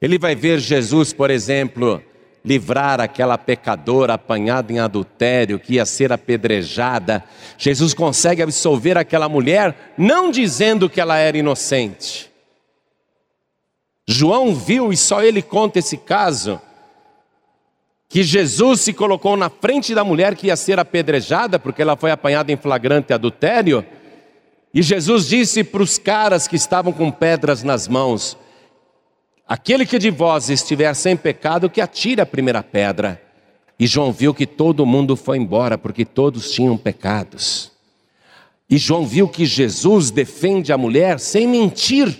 A: Ele vai ver Jesus, por exemplo, livrar aquela pecadora apanhada em adultério, que ia ser apedrejada. Jesus consegue absolver aquela mulher, não dizendo que ela era inocente. João viu, e só ele conta esse caso, que Jesus se colocou na frente da mulher que ia ser apedrejada, porque ela foi apanhada em flagrante adultério, e Jesus disse para os caras que estavam com pedras nas mãos: Aquele que de vós estiver sem pecado, que atire a primeira pedra. E João viu que todo mundo foi embora, porque todos tinham pecados. E João viu que Jesus defende a mulher sem mentir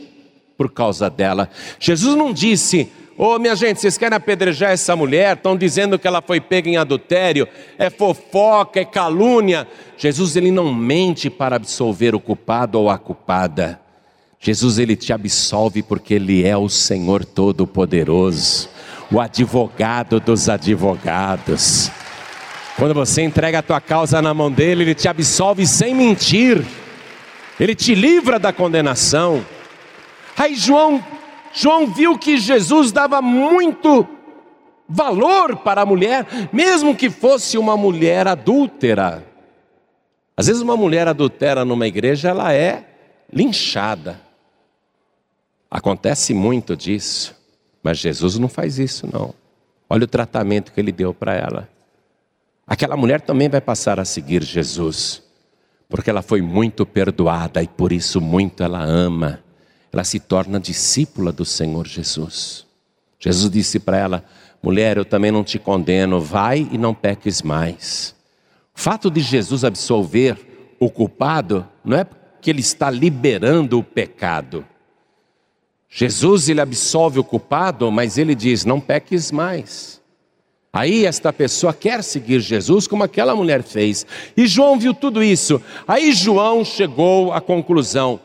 A: por causa dela. Jesus não disse, Ô oh, minha gente, vocês querem apedrejar essa mulher? Estão dizendo que ela foi pega em adultério, é fofoca, é calúnia. Jesus ele não mente para absolver o culpado ou a culpada. Jesus ele te absolve porque ele é o Senhor todo-poderoso, o advogado dos advogados. Quando você entrega a tua causa na mão dele, ele te absolve sem mentir. Ele te livra da condenação. Aí João João viu que Jesus dava muito valor para a mulher, mesmo que fosse uma mulher adúltera. Às vezes uma mulher adultera numa igreja, ela é linchada. Acontece muito disso, mas Jesus não faz isso não. Olha o tratamento que ele deu para ela. Aquela mulher também vai passar a seguir Jesus, porque ela foi muito perdoada e por isso muito ela ama ela se torna discípula do Senhor Jesus. Jesus disse para ela: mulher, eu também não te condeno, vai e não peques mais. O fato de Jesus absolver o culpado não é que ele está liberando o pecado. Jesus ele absolve o culpado, mas ele diz: não peques mais. Aí esta pessoa quer seguir Jesus como aquela mulher fez. E João viu tudo isso. Aí João chegou à conclusão: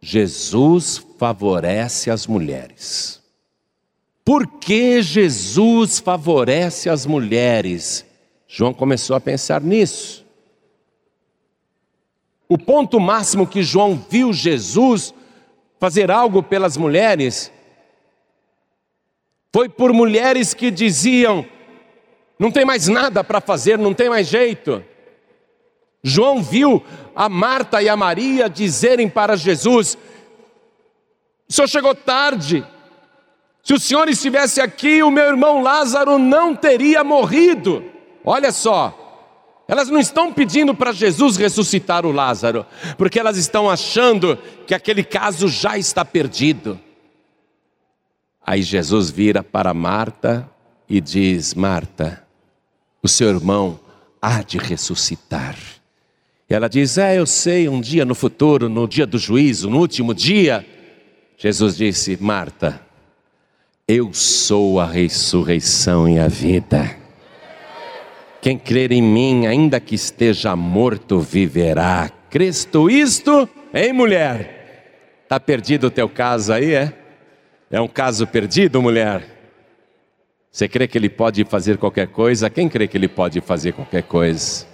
A: Jesus favorece as mulheres. Por que Jesus favorece as mulheres? João começou a pensar nisso. O ponto máximo que João viu Jesus fazer algo pelas mulheres foi por mulheres que diziam: não tem mais nada para fazer, não tem mais jeito. João viu a Marta e a Maria dizerem para Jesus: O senhor chegou tarde. Se o senhor estivesse aqui, o meu irmão Lázaro não teria morrido. Olha só, elas não estão pedindo para Jesus ressuscitar o Lázaro, porque elas estão achando que aquele caso já está perdido. Aí Jesus vira para Marta e diz: Marta, o seu irmão há de ressuscitar. E ela diz: É, eu sei, um dia no futuro, no dia do juízo, no último dia. Jesus disse: Marta, eu sou a ressurreição e a vida. Quem crer em mim, ainda que esteja morto, viverá. Cristo isto em mulher. Está perdido o teu caso aí, é? É um caso perdido, mulher? Você crê que ele pode fazer qualquer coisa? Quem crê que ele pode fazer qualquer coisa?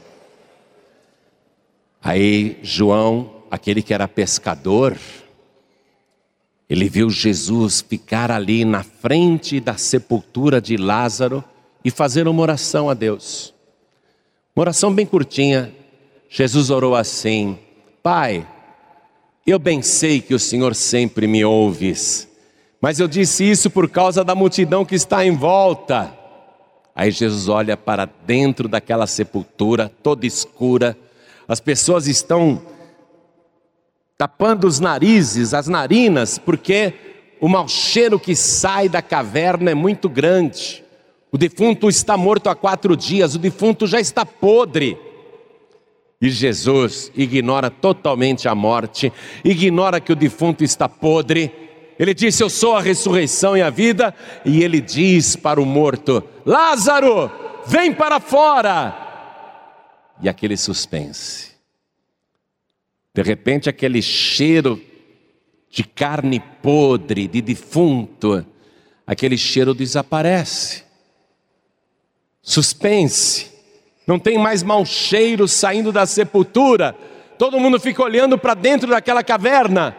A: Aí João, aquele que era pescador, ele viu Jesus ficar ali na frente da sepultura de Lázaro e fazer uma oração a Deus. Uma oração bem curtinha. Jesus orou assim: Pai, eu bem sei que o Senhor sempre me ouves, mas eu disse isso por causa da multidão que está em volta. Aí Jesus olha para dentro daquela sepultura toda escura, as pessoas estão tapando os narizes, as narinas, porque o mau cheiro que sai da caverna é muito grande. O defunto está morto há quatro dias, o defunto já está podre. E Jesus ignora totalmente a morte, ignora que o defunto está podre. Ele disse: Eu sou a ressurreição e a vida. E ele diz para o morto: Lázaro, vem para fora. E aquele suspense. De repente, aquele cheiro de carne podre, de defunto, aquele cheiro desaparece. Suspense. Não tem mais mau cheiro saindo da sepultura. Todo mundo fica olhando para dentro daquela caverna.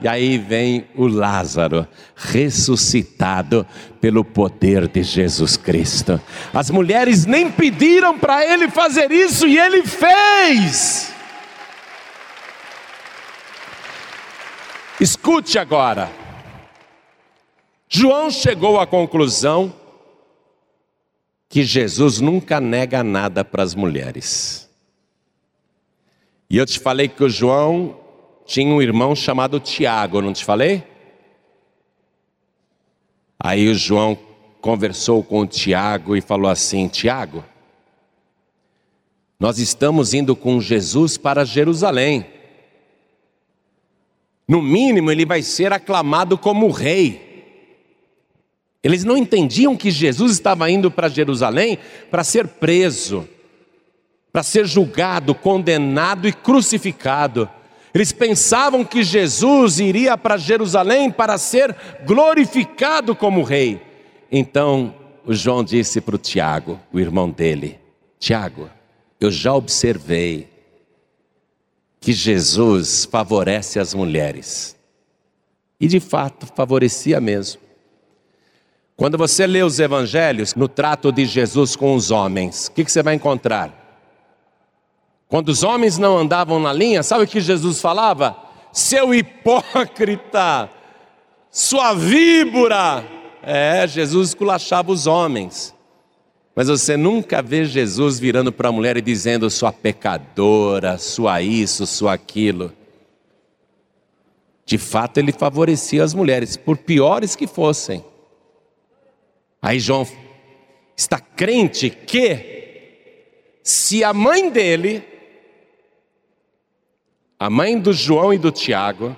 A: E aí vem o Lázaro, ressuscitado pelo poder de Jesus Cristo. As mulheres nem pediram para ele fazer isso e ele fez. Escute agora. João chegou à conclusão que Jesus nunca nega nada para as mulheres. E eu te falei que o João tinha um irmão chamado Tiago, não te falei? Aí o João conversou com o Tiago e falou assim: Tiago, nós estamos indo com Jesus para Jerusalém. No mínimo, ele vai ser aclamado como rei. Eles não entendiam que Jesus estava indo para Jerusalém para ser preso, para ser julgado, condenado e crucificado. Eles pensavam que Jesus iria para Jerusalém para ser glorificado como rei. Então, o João disse para o Tiago, o irmão dele: Tiago, eu já observei que Jesus favorece as mulheres. E de fato favorecia mesmo. Quando você lê os evangelhos, no trato de Jesus com os homens, o que, que, você vai encontrar? Quando os homens não andavam na linha, sabe o que Jesus falava? Seu hipócrita, sua víbora. É, Jesus esculachava os homens. Mas você nunca vê Jesus virando para a mulher e dizendo sua pecadora, sua isso, sua aquilo. De fato, ele favorecia as mulheres, por piores que fossem. Aí João está crente que, se a mãe dele, a mãe do João e do Tiago,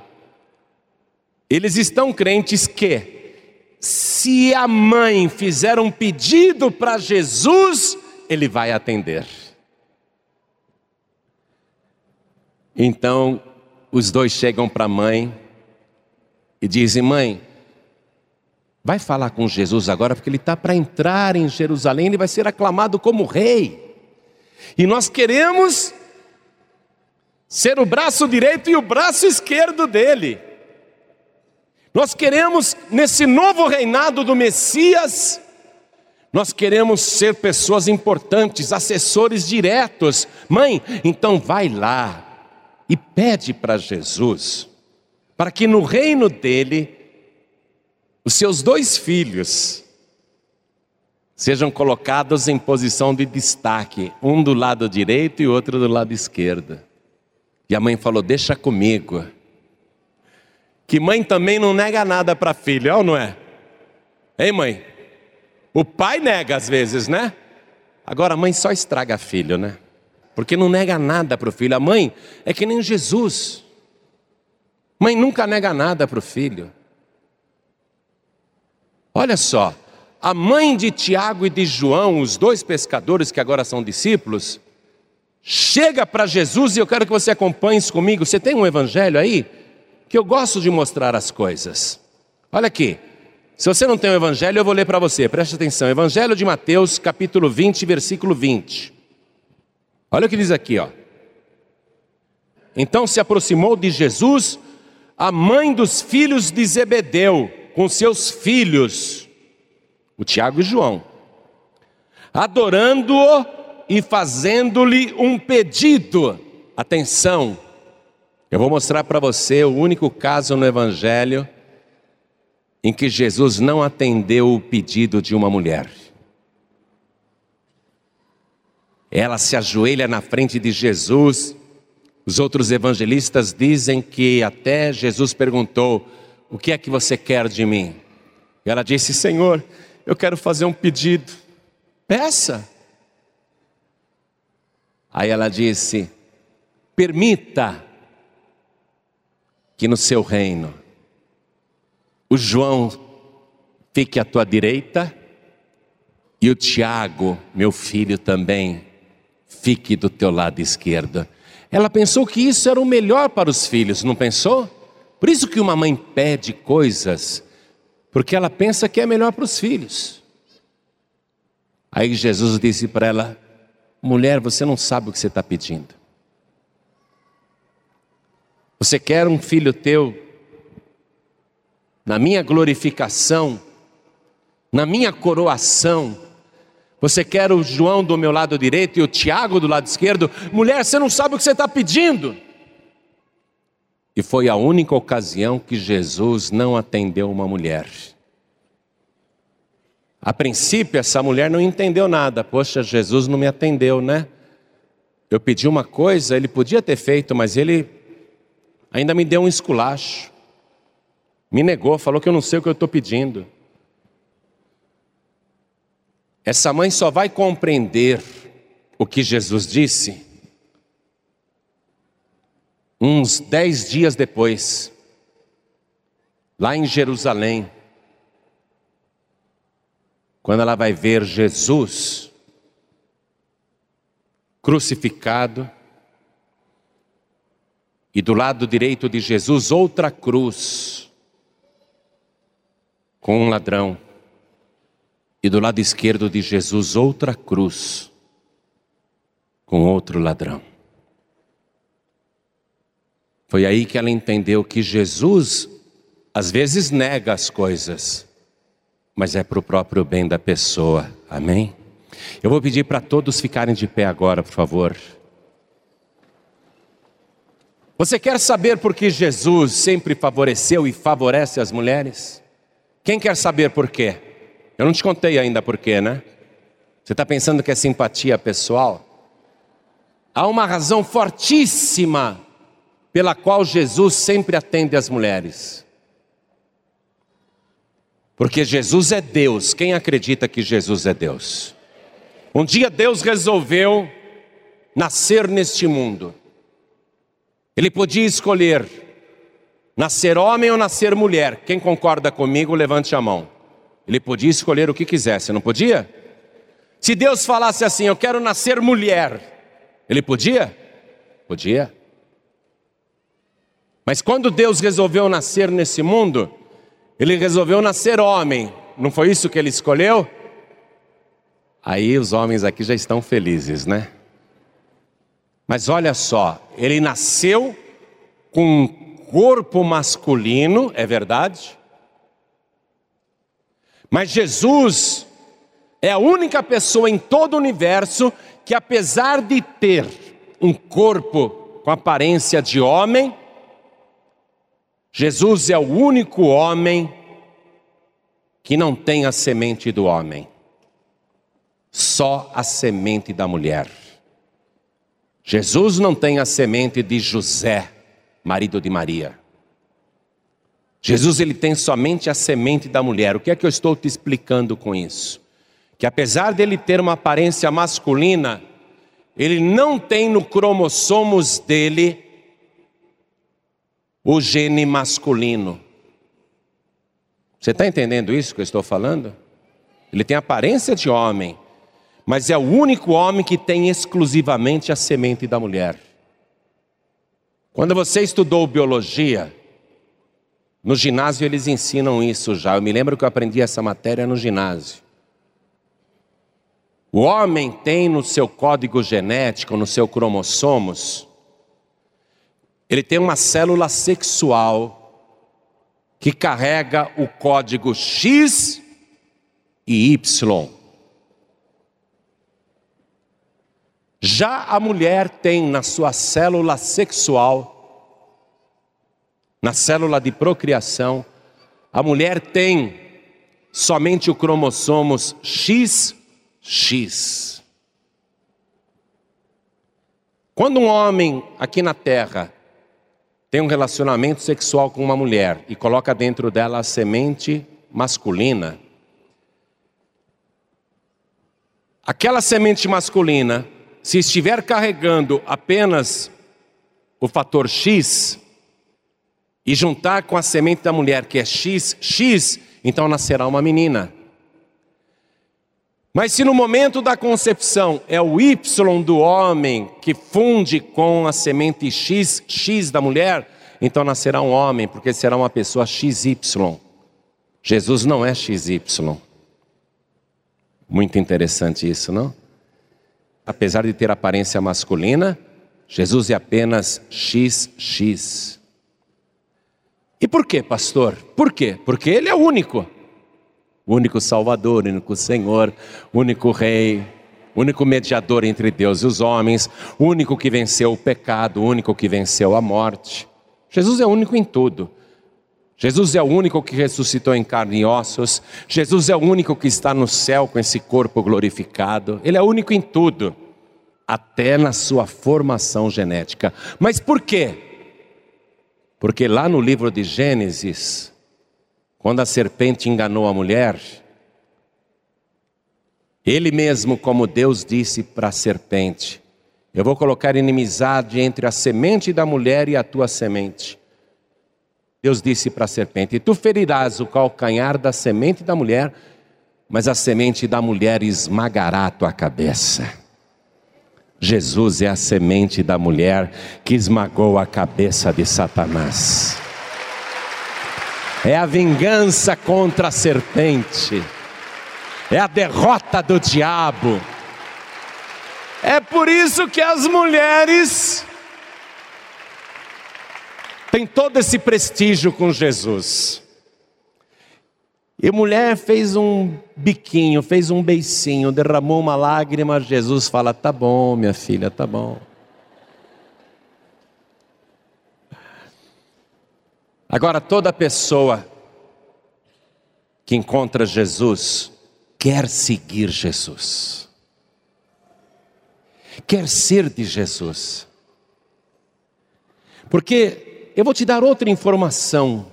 A: eles estão crentes que, se a mãe fizer um pedido para Jesus, ele vai atender. Então, os dois chegam para a mãe e dizem: Mãe, vai falar com Jesus agora, porque ele está para entrar em Jerusalém, ele vai ser aclamado como rei. E nós queremos ser o braço direito e o braço esquerdo dele. Nós queremos, nesse novo reinado do Messias, nós queremos ser pessoas importantes, assessores diretos. Mãe, então vai lá e pede para Jesus, para que no reino dele, os seus dois filhos sejam colocados em posição de destaque, um do lado direito e outro do lado esquerdo. E a mãe falou: Deixa comigo que mãe também não nega nada para filho, é ou não é? Hein, mãe? O pai nega às vezes, né? Agora a mãe só estraga filho, né? Porque não nega nada para o filho. A mãe é que nem Jesus. Mãe nunca nega nada para o filho. Olha só, a mãe de Tiago e de João, os dois pescadores que agora são discípulos, chega para Jesus e eu quero que você acompanhe isso comigo. Você tem um evangelho aí? Que eu gosto de mostrar as coisas. Olha aqui. Se você não tem o evangelho, eu vou ler para você. Preste atenção. Evangelho de Mateus, capítulo 20, versículo 20. Olha o que diz aqui, ó. Então se aproximou de Jesus a mãe dos filhos de Zebedeu, com seus filhos, o Tiago e João, adorando-o e fazendo-lhe um pedido. Atenção, eu vou mostrar para você o único caso no Evangelho em que Jesus não atendeu o pedido de uma mulher. Ela se ajoelha na frente de Jesus. Os outros evangelistas dizem que até Jesus perguntou: O que é que você quer de mim? E ela disse: Senhor, eu quero fazer um pedido. Peça. Aí ela disse: Permita que no seu reino o João fique à tua direita e o Tiago, meu filho também, fique do teu lado esquerdo. Ela pensou que isso era o melhor para os filhos, não pensou? Por isso que uma mãe pede coisas, porque ela pensa que é melhor para os filhos. Aí Jesus disse para ela: mulher, você não sabe o que você está pedindo. Você quer um filho teu na minha glorificação, na minha coroação. Você quer o João do meu lado direito e o Tiago do lado esquerdo? Mulher, você não sabe o que você está pedindo. E foi a única ocasião que Jesus não atendeu uma mulher. A princípio, essa mulher não entendeu nada. Poxa, Jesus não me atendeu, né? Eu pedi uma coisa, ele podia ter feito, mas ele ainda me deu um esculacho. Me negou, falou que eu não sei o que eu estou pedindo. Essa mãe só vai compreender o que Jesus disse uns dez dias depois, lá em Jerusalém, quando ela vai ver Jesus crucificado e do lado direito de Jesus outra cruz com um ladrão, e do lado esquerdo de Jesus outra cruz com outro ladrão. Foi aí que ela entendeu que Jesus às vezes nega as coisas, mas é para o próprio bem da pessoa. Amém? Eu vou pedir para todos ficarem de pé agora, por favor. Você quer saber por que Jesus sempre favoreceu e favorece as mulheres? Quem quer saber por quê? Eu não te contei ainda por quê, né? Você está pensando que é simpatia pessoal? Há uma razão fortíssima pela qual Jesus sempre atende as mulheres. Porque Jesus é Deus. Quem acredita que Jesus é Deus? Um dia Deus resolveu nascer neste mundo. Ele podia escolher Nascer homem ou nascer mulher? Quem concorda comigo, levante a mão. Ele podia escolher o que quisesse, não podia? Se Deus falasse assim, eu quero nascer mulher, ele podia? Podia. Mas quando Deus resolveu nascer nesse mundo, ele resolveu nascer homem. Não foi isso que ele escolheu? Aí os homens aqui já estão felizes, né? Mas olha só, ele nasceu com corpo masculino, é verdade? Mas Jesus é a única pessoa em todo o universo que, apesar de ter um corpo com aparência de homem, Jesus é o único homem que não tem a semente do homem, só a semente da mulher. Jesus não tem a semente de José, marido de Maria. Jesus ele tem somente a semente da mulher. O que é que eu estou te explicando com isso? Que apesar dele ter uma aparência masculina, ele não tem no cromossomos dele o gene masculino. Você está entendendo isso que eu estou falando? Ele tem aparência de homem, mas é o único homem que tem exclusivamente a semente da mulher. Quando você estudou biologia, no ginásio eles ensinam isso já. Eu me lembro que eu aprendi essa matéria no ginásio. O homem tem no seu código genético, no seu cromossomos, ele tem uma célula sexual que carrega o código X e Y. Já a mulher tem na sua célula sexual, na célula de procriação, a mulher tem somente o cromossomos XX. Quando um homem aqui na Terra tem um relacionamento sexual com uma mulher e coloca dentro dela a semente masculina, aquela semente masculina se estiver carregando apenas o fator X e juntar com a semente da mulher, que é X, X, então nascerá uma menina. Mas se no momento da concepção é o Y do homem que funde com a semente X, X da mulher, então nascerá um homem, porque será uma pessoa XY. Jesus não é XY. Muito interessante isso, não? apesar de ter aparência masculina, Jesus é apenas XX. E por quê, pastor? Por quê? Porque Ele é o único. O único Salvador, o único Senhor, o único Rei, o único mediador entre Deus e os homens, o único que venceu o pecado, o único que venceu a morte. Jesus é único em tudo. Jesus é o único que ressuscitou em carne e ossos. Jesus é o único que está no céu com esse corpo glorificado. Ele é único em tudo, até na sua formação genética. Mas por quê? Porque lá no livro de Gênesis, quando a serpente enganou a mulher, ele mesmo, como Deus disse para a serpente: Eu vou colocar inimizade entre a semente da mulher e a tua semente Deus disse para a serpente: Tu ferirás o calcanhar da semente da mulher, mas a semente da mulher esmagará a tua cabeça. Jesus é a semente da mulher que esmagou a cabeça de Satanás. É a vingança contra a serpente. É a derrota do diabo. É por isso que as mulheres tem todo esse prestígio com Jesus. E a mulher fez um biquinho, fez um beicinho, derramou uma lágrima. Jesus fala: Tá bom, minha filha, tá bom. Agora, toda pessoa que encontra Jesus quer seguir Jesus, quer ser de Jesus, porque eu vou te dar outra informação.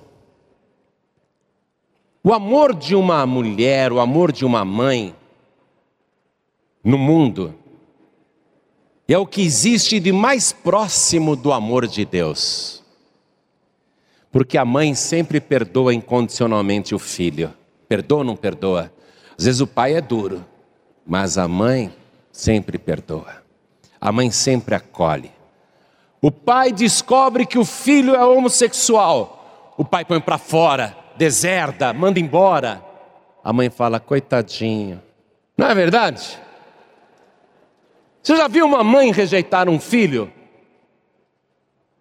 A: O amor de uma mulher, o amor de uma mãe no mundo é o que existe de mais próximo do amor de Deus. Porque a mãe sempre perdoa incondicionalmente o filho. Perdoa ou não perdoa? Às vezes o pai é duro, mas a mãe sempre perdoa. A mãe sempre acolhe. O pai descobre que o filho é homossexual. O pai põe para fora, deserda, manda embora. A mãe fala: coitadinho. Não é verdade? Você já viu uma mãe rejeitar um filho?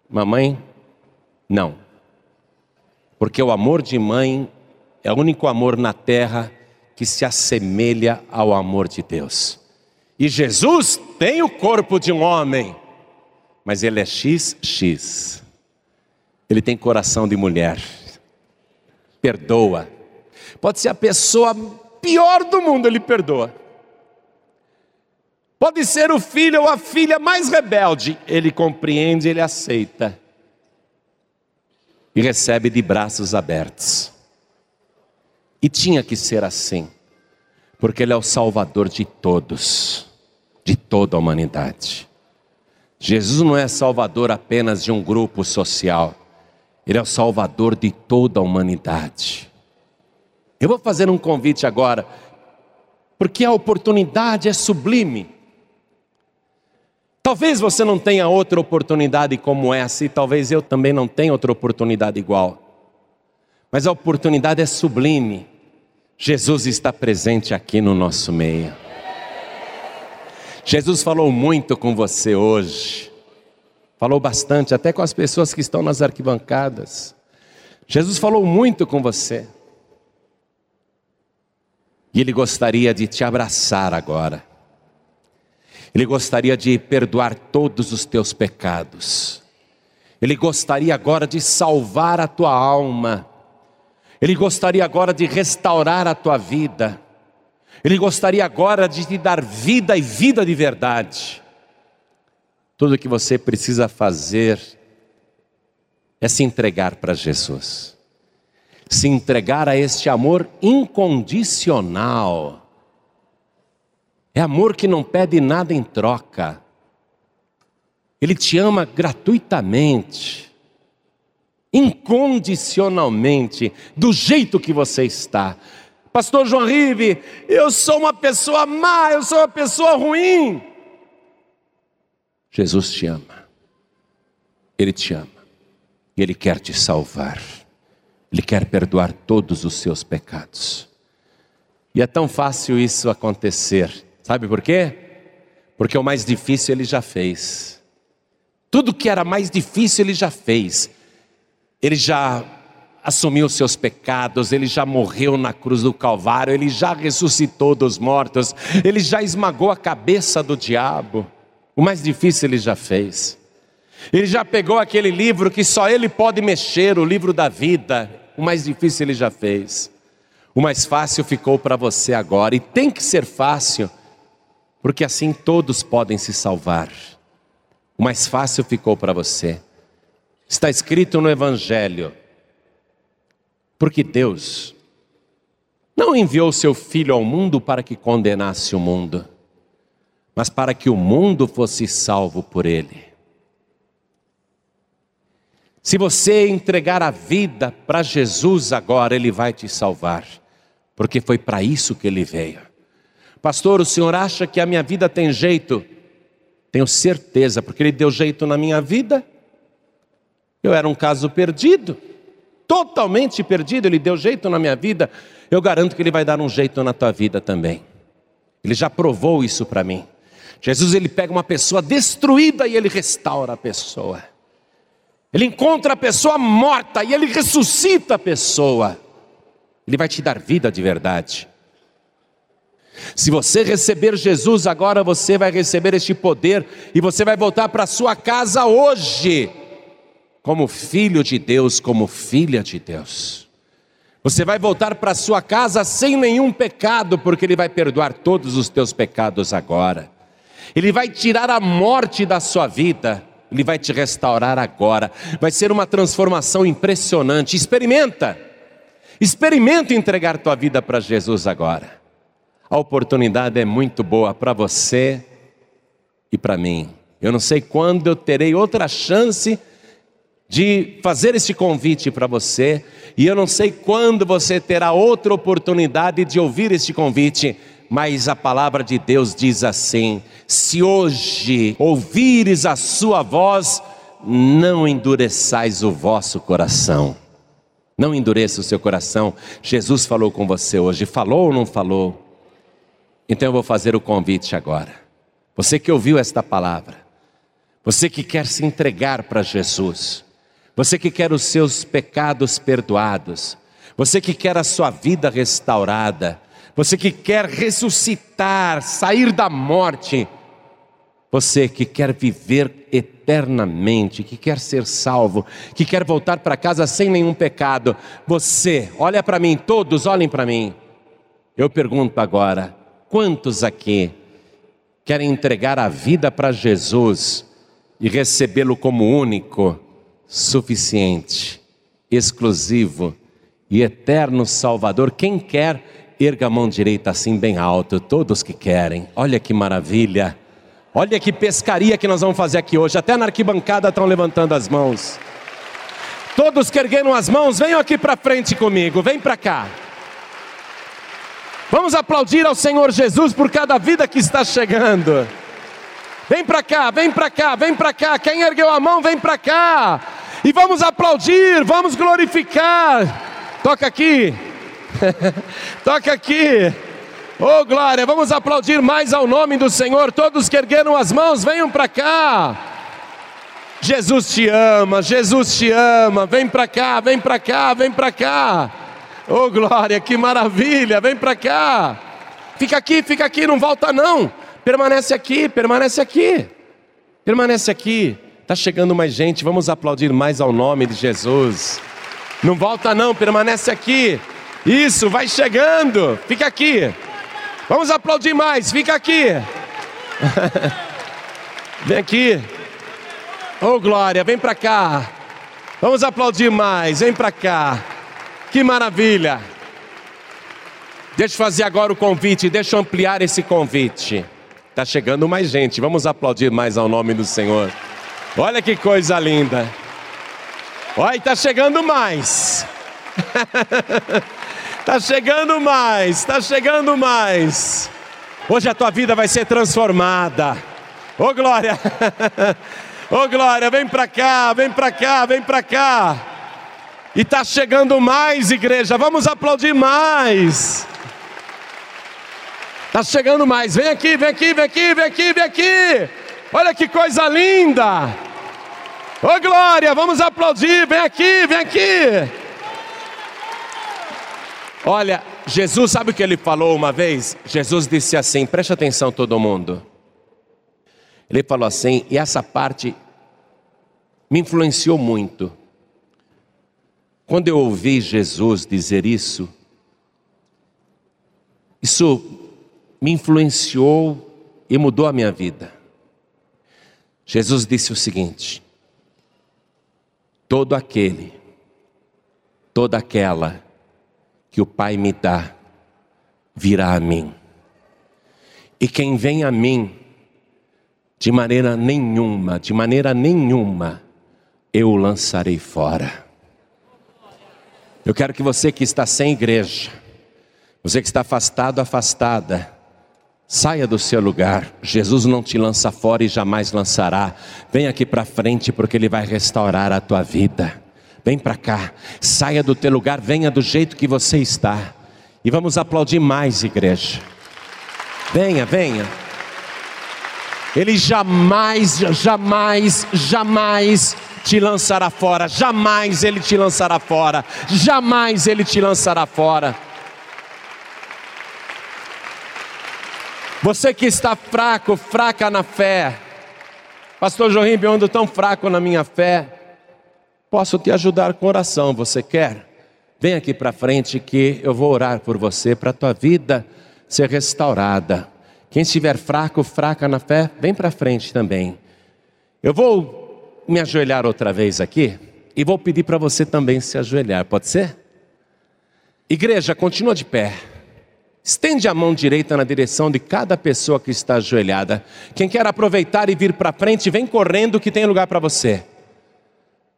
A: Mamãe, não. Porque o amor de mãe é o único amor na terra que se assemelha ao amor de Deus. E Jesus tem o corpo de um homem mas ele é XX. Ele tem coração de mulher. Perdoa. Pode ser a pessoa pior do mundo, ele perdoa. Pode ser o filho ou a filha mais rebelde, ele compreende, ele aceita. E recebe de braços abertos. E tinha que ser assim, porque ele é o salvador de todos, de toda a humanidade. Jesus não é salvador apenas de um grupo social, ele é o salvador de toda a humanidade. Eu vou fazer um convite agora porque a oportunidade é sublime. Talvez você não tenha outra oportunidade como essa, e talvez eu também não tenha outra oportunidade igual. Mas a oportunidade é sublime. Jesus está presente aqui no nosso meio. Jesus falou muito com você hoje. Falou bastante, até com as pessoas que estão nas arquibancadas. Jesus falou muito com você. E Ele gostaria de te abraçar agora. Ele gostaria de perdoar todos os teus pecados. Ele gostaria agora de salvar a tua alma. Ele gostaria agora de restaurar a tua vida. Ele gostaria agora de te dar vida e vida de verdade. Tudo o que você precisa fazer é se entregar para Jesus. Se entregar a este amor incondicional. É amor que não pede nada em troca. Ele te ama gratuitamente, incondicionalmente, do jeito que você está. Pastor João Rive, eu sou uma pessoa má, eu sou uma pessoa ruim. Jesus te ama, Ele te ama, e Ele quer te salvar, Ele quer perdoar todos os seus pecados. E é tão fácil isso acontecer, sabe por quê? Porque o mais difícil Ele já fez, tudo que era mais difícil Ele já fez, Ele já assumiu os seus pecados, ele já morreu na cruz do Calvário, ele já ressuscitou dos mortos, ele já esmagou a cabeça do diabo. O mais difícil ele já fez. Ele já pegou aquele livro que só ele pode mexer, o livro da vida. O mais difícil ele já fez. O mais fácil ficou para você agora, e tem que ser fácil, porque assim todos podem se salvar. O mais fácil ficou para você. Está escrito no Evangelho porque Deus não enviou seu Filho ao mundo para que condenasse o mundo, mas para que o mundo fosse salvo por ele. Se você entregar a vida para Jesus agora, Ele vai te salvar, porque foi para isso que Ele veio. Pastor, o senhor acha que a minha vida tem jeito? Tenho certeza, porque Ele deu jeito na minha vida. Eu era um caso perdido totalmente perdido, Ele deu jeito na minha vida, eu garanto que Ele vai dar um jeito na tua vida também. Ele já provou isso para mim. Jesus ele pega uma pessoa destruída e ele restaura a pessoa. Ele encontra a pessoa morta e ele ressuscita a pessoa. Ele vai te dar vida de verdade. Se você receber Jesus agora, você vai receber este poder e você vai voltar para sua casa hoje como filho de Deus, como filha de Deus. Você vai voltar para sua casa sem nenhum pecado, porque Ele vai perdoar todos os teus pecados agora. Ele vai tirar a morte da sua vida, Ele vai te restaurar agora. Vai ser uma transformação impressionante. Experimenta, experimenta entregar tua vida para Jesus agora. A oportunidade é muito boa para você e para mim. Eu não sei quando eu terei outra chance de fazer esse convite para você, e eu não sei quando você terá outra oportunidade de ouvir este convite, mas a palavra de Deus diz assim: se hoje ouvires a sua voz, não endureçais o vosso coração. Não endureça o seu coração. Jesus falou com você hoje, falou ou não falou? Então eu vou fazer o convite agora. Você que ouviu esta palavra, você que quer se entregar para Jesus, você que quer os seus pecados perdoados, você que quer a sua vida restaurada, você que quer ressuscitar, sair da morte, você que quer viver eternamente, que quer ser salvo, que quer voltar para casa sem nenhum pecado, você, olha para mim, todos olhem para mim. Eu pergunto agora: quantos aqui querem entregar a vida para Jesus e recebê-lo como único? suficiente, exclusivo e eterno Salvador. Quem quer, erga a mão direita assim bem alto, todos que querem. Olha que maravilha. Olha que pescaria que nós vamos fazer aqui hoje. Até na arquibancada estão levantando as mãos. Todos que ergueram as mãos, venham aqui para frente comigo, vem para cá. Vamos aplaudir ao Senhor Jesus por cada vida que está chegando. Vem para cá, vem para cá, vem para cá. Quem ergueu a mão, vem para cá. E vamos aplaudir, vamos glorificar. Toca aqui. Toca aqui. Oh glória, vamos aplaudir mais ao nome do Senhor. Todos que ergueram as mãos, venham para cá. Jesus te ama, Jesus te ama. Vem para cá, vem para cá, vem para cá. Oh glória, que maravilha. Vem para cá. Fica aqui, fica aqui, não volta não. Permanece aqui, permanece aqui. Permanece aqui. Tá chegando mais gente, vamos aplaudir mais ao nome de Jesus. Não volta não, permanece aqui. Isso, vai chegando. Fica aqui. Vamos aplaudir mais, fica aqui. Vem aqui. Oh glória, vem para cá. Vamos aplaudir mais, vem para cá. Que maravilha. Deixa eu fazer agora o convite, deixa eu ampliar esse convite. Está chegando mais gente, vamos aplaudir mais ao nome do Senhor. Olha que coisa linda. Olha, está chegando mais. Está chegando mais, está chegando mais. Hoje a tua vida vai ser transformada. Ô oh, glória! Ô oh, glória, vem para cá, vem para cá, vem para cá. E está chegando mais, igreja. Vamos aplaudir mais. Está chegando mais. Vem aqui, vem aqui, vem aqui, vem aqui, vem aqui. Olha que coisa linda. Ô oh, glória, vamos aplaudir. Vem aqui, vem aqui. Olha, Jesus, sabe o que ele falou uma vez? Jesus disse assim: preste atenção, todo mundo. Ele falou assim, e essa parte me influenciou muito. Quando eu ouvi Jesus dizer isso, isso me influenciou e mudou a minha vida. Jesus disse o seguinte: todo aquele, toda aquela que o Pai me dá, virá a mim. E quem vem a mim, de maneira nenhuma, de maneira nenhuma, eu o lançarei fora. Eu quero que você que está sem igreja, você que está afastado, afastada, saia do seu lugar. Jesus não te lança fora e jamais lançará. Vem aqui para frente porque Ele vai restaurar a tua vida. Vem para cá, saia do teu lugar, venha do jeito que você está. E vamos aplaudir mais, igreja. Venha, venha. Ele jamais, jamais, jamais te lançará fora. Jamais ele te lançará fora. Jamais ele te lançará fora. Você que está fraco, fraca na fé. Pastor Jorim, eu ando tão fraco na minha fé. Posso te ajudar com oração, você quer? Vem aqui para frente que eu vou orar por você para a tua vida ser restaurada. Quem estiver fraco, fraca na fé, vem para frente também. Eu vou me ajoelhar outra vez aqui e vou pedir para você também se ajoelhar, pode ser? Igreja, continua de pé. Estende a mão direita na direção de cada pessoa que está ajoelhada. Quem quer aproveitar e vir para frente, vem correndo que tem lugar para você.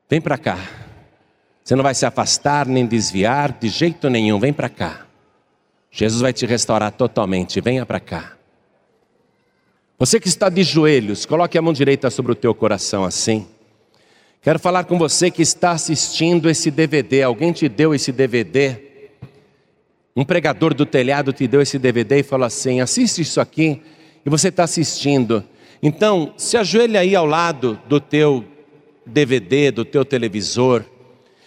A: Vem para cá. Você não vai se afastar nem desviar de jeito nenhum. Vem para cá. Jesus vai te restaurar totalmente. Venha para cá. Você que está de joelhos, coloque a mão direita sobre o teu coração assim. Quero falar com você que está assistindo esse DVD. Alguém te deu esse DVD? Um pregador do telhado te deu esse DVD e falou assim: assiste isso aqui. E você está assistindo. Então, se ajoelha aí ao lado do teu DVD, do teu televisor.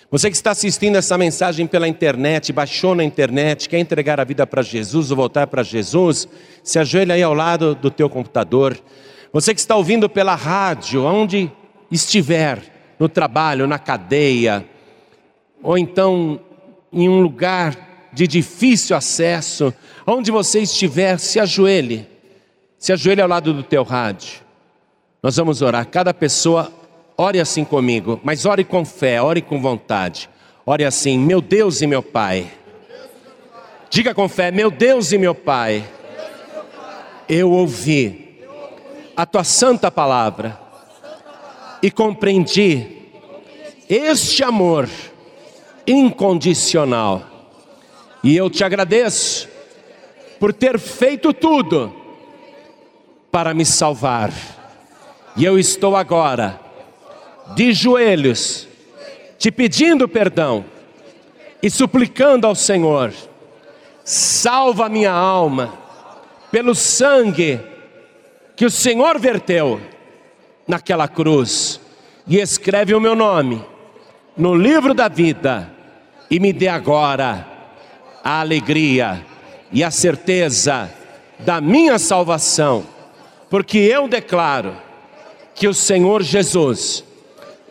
A: Você que está assistindo essa mensagem pela internet, baixou na internet, quer entregar a vida para Jesus ou voltar para Jesus, se ajoelha aí ao lado do teu computador. Você que está ouvindo pela rádio, onde estiver, no trabalho, na cadeia, ou então em um lugar de difícil acesso, onde você estiver, se ajoelhe, se ajoelhe ao lado do teu rádio. Nós vamos orar, cada pessoa ore assim comigo, mas ore com fé, ore com vontade. Ore assim, meu Deus e meu Pai. Diga com fé, meu Deus e meu Pai. Eu ouvi a tua santa palavra e compreendi este amor incondicional. E eu te agradeço por ter feito tudo para me salvar. E eu estou agora de joelhos, te pedindo perdão e suplicando ao Senhor: salva minha alma pelo sangue que o Senhor verteu naquela cruz e escreve o meu nome no livro da vida e me dê agora a alegria e a certeza da minha salvação, porque eu declaro que o Senhor Jesus